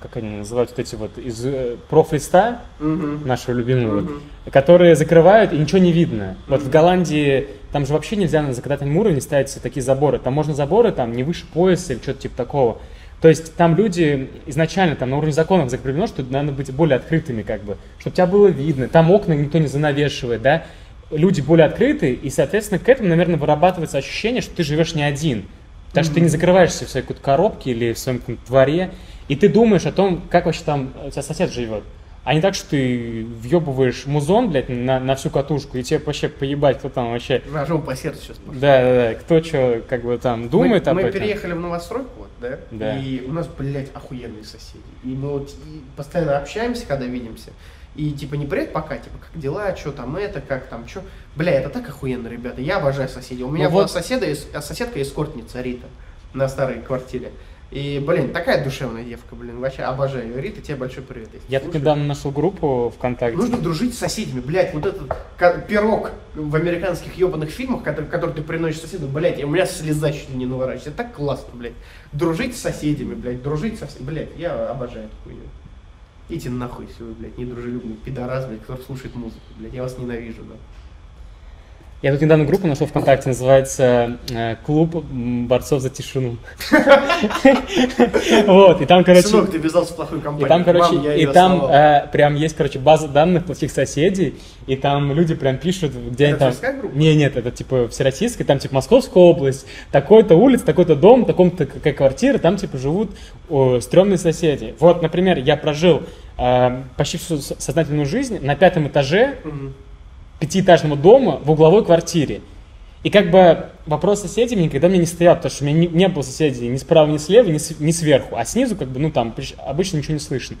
как они называют, вот эти вот из э, профлиста, Мгм. нашего любимого, Мгм. которые закрывают и ничего не видно. Вот в Голландии там же вообще нельзя на законодательном уровне ставить все такие заборы. Там можно заборы там не выше пояса или что-то типа такого. То есть там люди изначально там на уровне законов закреплено, что надо быть более открытыми, как бы, чтобы тебя было видно. Там окна никто не занавешивает, да. Люди более открыты, и, соответственно, к этому, наверное, вырабатывается ощущение, что ты живешь не один. Потому что ты не закрываешься в своей какой-то коробке или в своем дворе, и ты думаешь о том, как вообще там у тебя сосед живет. А не так, что ты въебываешь музон, блядь, на, на всю катушку, и тебе вообще поебать, кто там вообще... Ножом по сердцу сейчас пошел. Да, да, да, кто что, как бы там думает мы, об мы этом. переехали в новостройку, вот, да? Да. И у нас, блядь, охуенные соседи. И мы вот и постоянно общаемся, когда видимся. И типа не привет пока, типа как дела, что там это, как там, что. Бля, это так охуенно, ребята. Я обожаю соседей. У меня Ну была вот. соседа, а соседка эскортница Рита на старой квартире. И, блин, такая душевная девка, блин, вообще обожаю ее. Рита, тебе большой привет. Я тут недавно нашел группу ВКонтакте. Нужно дружить с соседями, блядь, вот этот пирог в американских ебаных фильмах, который, который ты приносишь соседу, блядь, у меня слеза чуть ли не наворачивается. Это так классно, блядь. Дружить с соседями, блядь, дружить со всеми, блядь, я обожаю эту хуйню. Идите нахуй все, блядь, недружелюбный пидорас, блядь, который слушает музыку, блядь, я вас ненавижу, да. Я тут недавно группу нашел ВКонтакте, называется э, «Клуб борцов за тишину». Вот, и там, короче... Сынок, ты ввязался в плохую И компанию. там, короче, и там э, прям есть, короче, база данных плохих соседей, и там люди прям пишут, где они там... Не, нет, это типа всероссийская, там типа Московская область, такой-то улица, такой-то дом, таком-то какая квартира, там типа живут стрёмные соседи. Вот, например, я прожил э, почти всю сознательную жизнь на пятом этаже. Пятиэтажного дома в угловой квартире. И как бы вопрос с соседями никогда мне не стоял, потому что у меня не, не было соседей ни справа, ни слева, ни, с- ни сверху. А снизу, как бы, ну там обычно ничего не слышно.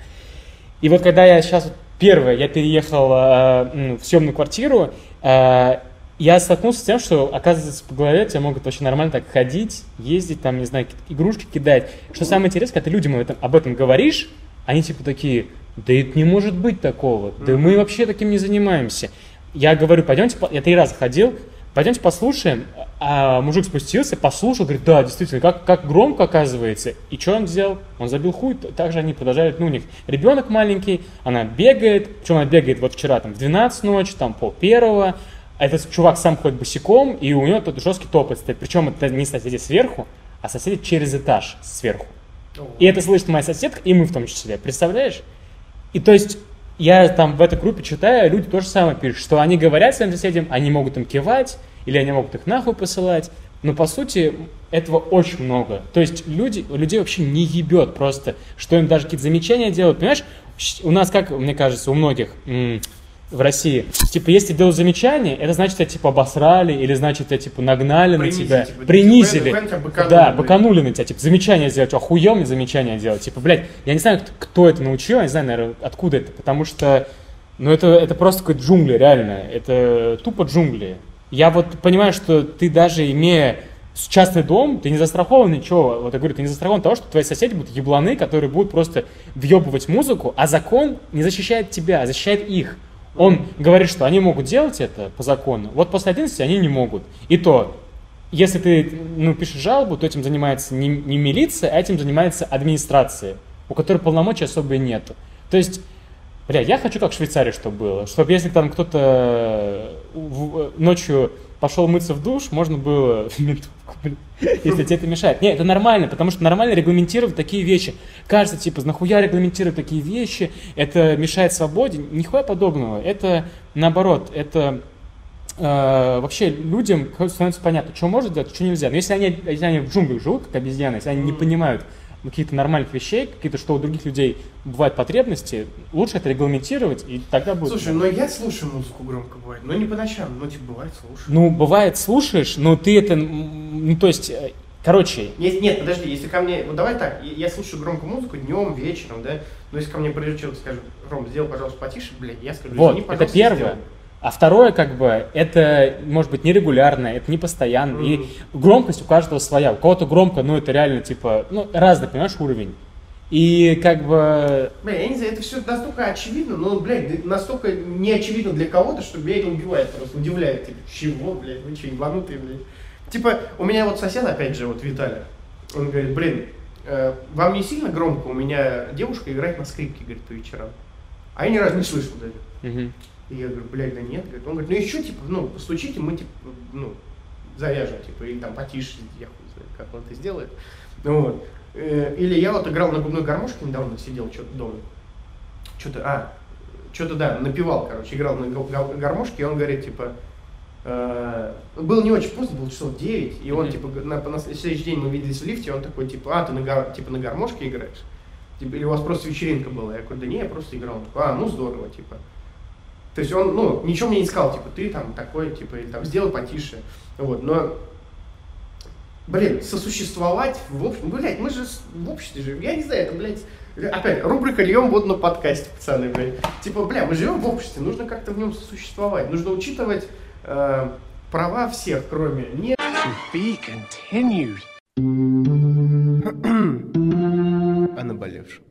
И вот когда я сейчас, вот, первое, я переехал э, ну, в съемную квартиру, э, я столкнулся с тем, что, оказывается, по голове тебя могут вообще нормально так ходить, ездить, там, не знаю, игрушки кидать. Что самое интересное, когда ты людям об этом, об этом говоришь, они типа такие, да это не может быть такого, да мы вообще таким не занимаемся. Я говорю, пойдемте, по-» я три раза ходил, пойдемте послушаем. А мужик спустился, послушал, говорит, да, действительно, как, как громко оказывается. И что он сделал? Он забил хуй, также они продолжают, ну, у них ребенок маленький, она бегает, причем она бегает вот вчера там в 12 ночи, там пол первого, а этот чувак сам ходит босиком, и у него тут жесткий топот стоит. Причем это не соседи сверху, а соседи через этаж сверху. И это слышит моя соседка, и мы в том числе. Представляешь? И то есть я там в этой группе читаю, люди то же самое пишут, что они говорят своим соседям, они могут им кивать, или они могут их нахуй посылать. Но по сути этого очень много. То есть люди, людей вообще не ебет просто, что им даже какие-то замечания делают. Понимаешь, у нас, как мне кажется, у многих в России, типа, если делают замечание, это значит, тебя типа обосрали, или значит, тебя типа нагнали на Принизили, тебя, типа, принизили. типа, тебя быканули, Да, блядь. быканули на тебя, типа, замечание сделать, охуел мне замечание делать. Типа, блядь, я не знаю, кто, это научил, я не знаю, наверное, откуда это, потому что, ну, это, это просто какой-то джунгли, реально, это тупо джунгли. Я вот понимаю, что ты даже имея частный дом, ты не застрахован ничего. Вот я говорю, ты не застрахован того, что твои соседи будут ебланы, которые будут просто въебывать музыку, а закон не защищает тебя, а защищает их. Он говорит, что они могут делать это по закону. Вот после 11 они не могут. И то, если ты ну, пишешь жалобу, то этим занимается не, не милиция, а этим занимается администрация, у которой полномочий особо и нету. То есть, бля, я хочу как в Швейцарии, чтобы было. Чтобы если там кто-то ночью пошел мыться в душ, можно было если тебе это мешает. Не, это нормально, потому что нормально регламентировать такие вещи. Кажется, типа, нахуя регламентировать такие вещи, это мешает свободе. Нихуя подобного. Это наоборот, это э, вообще людям становится понятно, что можно делать, что нельзя. Но если они, если они в джунглях живут, как обезьяны, если они не понимают каких-то нормальных вещей, какие-то, что у других людей бывают потребности, лучше это регламентировать, и тогда будет. Слушай, ну я слушаю музыку громко бывает, но не по ночам, но типа бывает слушаю. Ну, бывает, слушаешь, но ты это, ну, то есть, э, короче, Нет, нет, подожди, если ко мне, вот давай так, я, слушаю громкую музыку днем, вечером, да, но если ко мне придет человек и скажет, Ром, сделай, пожалуйста, потише, блядь, я скажу, Вот, это пожалуйста, первое. сделай». А второе, как бы, это может быть нерегулярно, это не постоянно. И громкость у каждого своя. У кого-то громко, ну, это реально, типа, ну, разный, понимаешь, уровень. И как бы... Бля, я не знаю, это все настолько очевидно, но, блядь, настолько не очевидно для кого-то, что меня это убивает, просто удивляет. Типа, чего, блядь, вы что, ебанутые, блядь? Типа, у меня вот сосед, опять же, вот Виталий, он говорит, блин, э, вам не сильно громко, у меня девушка играет на скрипке, говорит, по вечерам. А я ни разу не слышал даже. Мгм. И я говорю, блядь, да нет. Говорит, он говорит, ну еще, типа, ну, постучите, мы, типа, ну, завяжем, типа, или там потише, я хуй знает, как он это сделает. Ну, вот. Э, Или я вот играл на губной гармошке недавно, сидел что-то дома. Что-то, а, что-то, да, напевал, короче, играл на гармошке, и он говорит, типа, э, было не очень поздно, было часов 9, и он, типа, на, на следующий день мы виделись в лифте, он такой, типа, а, ты на, гар- типа, на гармошке играешь? Типа, или у вас просто вечеринка была? Я говорю, да не, я просто играл. Он такой, а, ну здорово, типа. То есть он, ну, ничего мне не сказал, типа, ты там такой, типа, или там, сделай потише. Вот, но, блин, сосуществовать в общем, блядь, мы же в обществе живем, я не знаю, это, блядь, опять, рубрика «Льем воду на подкасте», пацаны, блядь. Типа, бля, мы живем в обществе, нужно как-то в нем сосуществовать, нужно учитывать э, права всех, кроме не To be continued. о наболевшем.